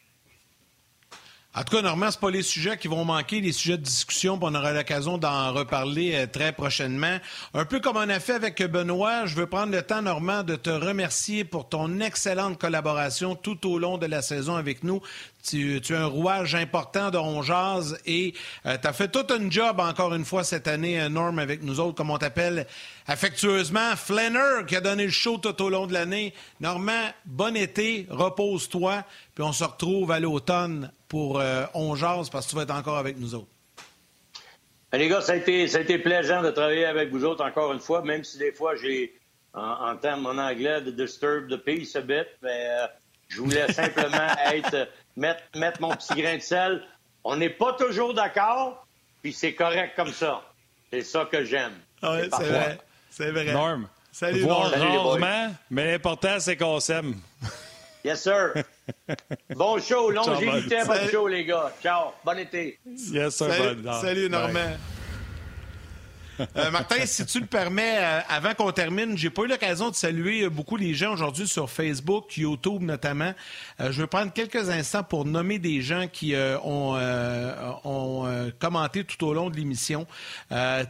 En tout cas, Normand, ce pas les sujets qui vont manquer, les sujets de discussion, on aura l'occasion d'en reparler euh, très prochainement. Un peu comme on a fait avec Benoît, je veux prendre le temps, Normand, de te remercier pour ton excellente collaboration tout au long de la saison avec nous. Tu, es un rouage important de Ronjaz et euh, tu as fait tout un job encore une fois cette année, euh, Norm, avec nous autres, comme on t'appelle affectueusement. Flanner qui a donné le show tout au long de l'année. Normand, bon été, repose-toi, puis on se retrouve à l'automne pour euh, parce que tu vas être encore avec nous autres. Ben, les gars, ça a, été, ça a été plaisant de travailler avec vous autres encore une fois, même si des fois j'ai, en, termes en anglais, de disturb the peace a bit. Mais, euh, je voulais simplement être mettre, mettre mon petit grain de sel. On n'est pas toujours d'accord, puis c'est correct comme ça. C'est ça que j'aime. Ah oui, c'est vrai. C'est vrai. Norm. Salut, Voir rarement, mais l'important, c'est qu'on s'aime. Yes, sir. Bon show, longévité, bon show, les gars. Ciao, bon été. Yes, sir. Salut, salut Normand. Euh, Martin, si tu le permets, euh, avant qu'on termine, j'ai pas eu l'occasion de saluer euh, beaucoup les gens aujourd'hui sur Facebook, YouTube notamment. je veux prendre quelques instants pour nommer des gens qui ont, commenté tout au long de l'émission.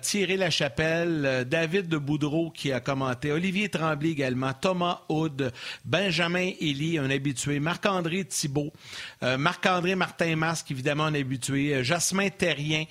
Thierry Lachapelle, David de Boudreau qui a commenté, Olivier Tremblay également, Thomas Houd, Benjamin Elie, un habitué, Marc-André Thibault, Marc-André Martin Masque, évidemment un habitué, Jasmin Terrien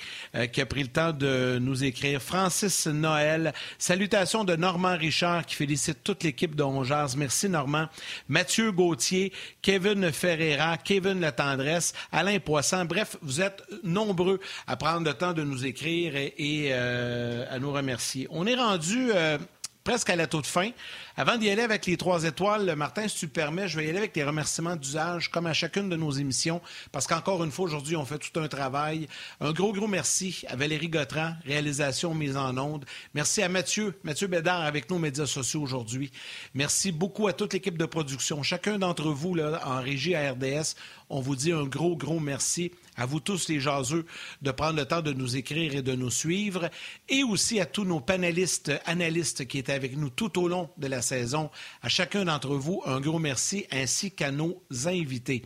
qui a pris le temps de nous écrire, Francis Noël. Salutations de Normand Richard qui félicite toute l'équipe de Ongears. Merci Normand. Mathieu Gauthier, Kevin Ferreira, Kevin La Tendresse, Alain Poisson. Bref, vous êtes nombreux à prendre le temps de nous écrire et, euh, à nous remercier. On est rendu euh, presque à la toute fin. Avant d'y aller avec les trois étoiles, Martin, si tu permets, je vais y aller avec les remerciements d'usage, comme à chacune de nos émissions, parce qu'encore une fois, aujourd'hui, on fait tout un travail. Un gros, gros merci à Valérie Gautran, réalisation mise en onde. Merci à Mathieu, Mathieu Bédard avec nos médias sociaux aujourd'hui. Merci beaucoup à toute l'équipe de production. Chacun d'entre vous, là, en régie à RDS, on vous dit un gros, gros merci à vous tous les jaseux de prendre le temps de nous écrire et de nous suivre, et aussi à tous nos panélistes, analystes qui étaient avec nous tout au long de la saison. À chacun d'entre vous, un gros merci, ainsi qu'à nos invités.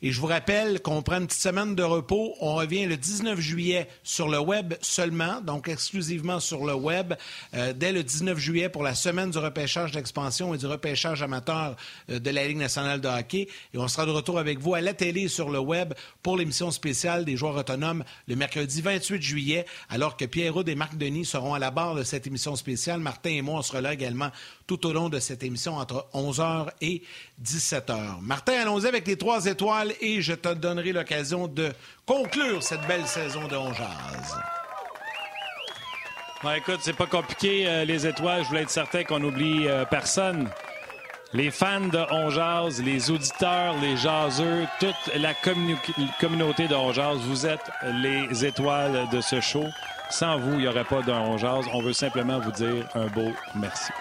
Et je vous rappelle qu'on prend une petite semaine de repos. On revient le 19 juillet sur le web seulement, donc exclusivement sur le web, euh, dès le 19 juillet pour la semaine du repêchage d'expansion et du repêchage amateur euh, de la Ligue nationale de hockey. Et on sera de retour avec vous à la télé sur le web pour l'émission spéciale des joueurs autonomes le mercredi 28 juillet, alors que Pierre Roud et Marc Denis seront à la barre de cette émission spéciale. Martin et moi, on sera là également tout au long de cette émission entre 11h et 17h. Martin, allons-y avec les trois étoiles et je te donnerai l'occasion de conclure cette belle saison de On Bon, écoute, c'est pas compliqué, euh, les étoiles. Je voulais être certain qu'on n'oublie euh, personne. Les fans de On les auditeurs, les jaseux, toute la communauté de On vous êtes les étoiles de ce show. Sans vous, il n'y aurait pas de On On veut simplement vous dire un beau merci.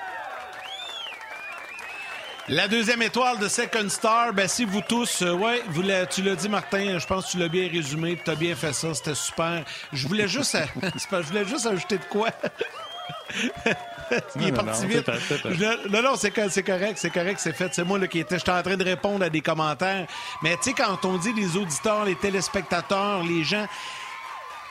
La deuxième étoile de Second Star, ben si vous tous, euh, ouais, vous tu l'as dit Martin, je pense que tu l'as bien résumé, tu as bien fait ça, c'était super. Je voulais juste, je voulais juste ajouter de quoi. Il est parti vite. non, non, c'est correct, c'est correct, c'est fait. C'est moi là, qui était. J'étais en train de répondre à des commentaires. Mais tu sais, quand on dit les auditeurs, les téléspectateurs, les gens,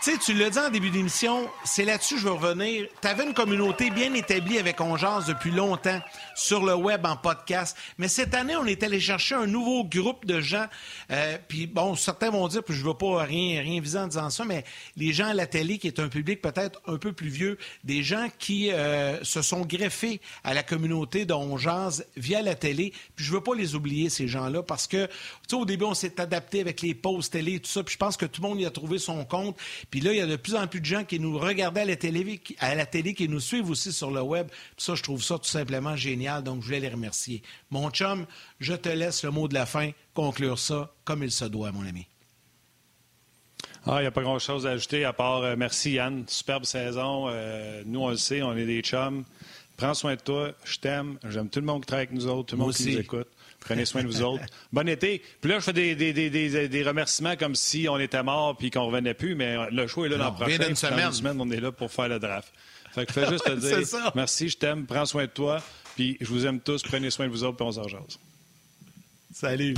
sais, tu l'as dit en début d'émission, c'est là-dessus que je veux revenir. Tu avais une communauté bien établie avec Ongeance depuis longtemps sur le web en podcast. Mais cette année, on est allé chercher un nouveau groupe de gens. Euh, puis bon, certains vont dire, puis je veux pas rien, rien viser en disant ça, mais les gens à la télé, qui est un public peut-être un peu plus vieux, des gens qui euh, se sont greffés à la communauté d'Ongeance via la télé. Puis je veux pas les oublier, ces gens-là, parce que, tu sais, au début, on s'est adapté avec les pauses télé et tout ça. Puis je pense que tout le monde y a trouvé son compte. Puis là, il y a de plus en plus de gens qui nous regardaient à la télé, à la télé qui nous suivent aussi sur le web. Puis ça, je trouve ça tout simplement génial. Donc, je voulais les remercier. Mon chum, je te laisse le mot de la fin, conclure ça comme il se doit, mon ami. Ah, il n'y a pas grand-chose à ajouter à part euh, merci Yann, superbe saison. Euh, nous, on le sait, on est des chums. Prends soin de toi, je t'aime. J'aime tout le monde qui travaille avec nous autres, tout le monde qui nous écoute. Prenez soin de vous autres. Bon été. Puis là, je fais des, des, des, des remerciements comme si on était mort puis qu'on revenait plus, mais le choix est là dans le prochain. Une semaine. Dans une semaine, on est là pour faire le draft. Fait que je fais juste te dire merci, je t'aime, prends soin de toi, puis je vous aime tous, prenez soin de vous autres, puis on s'en Salut.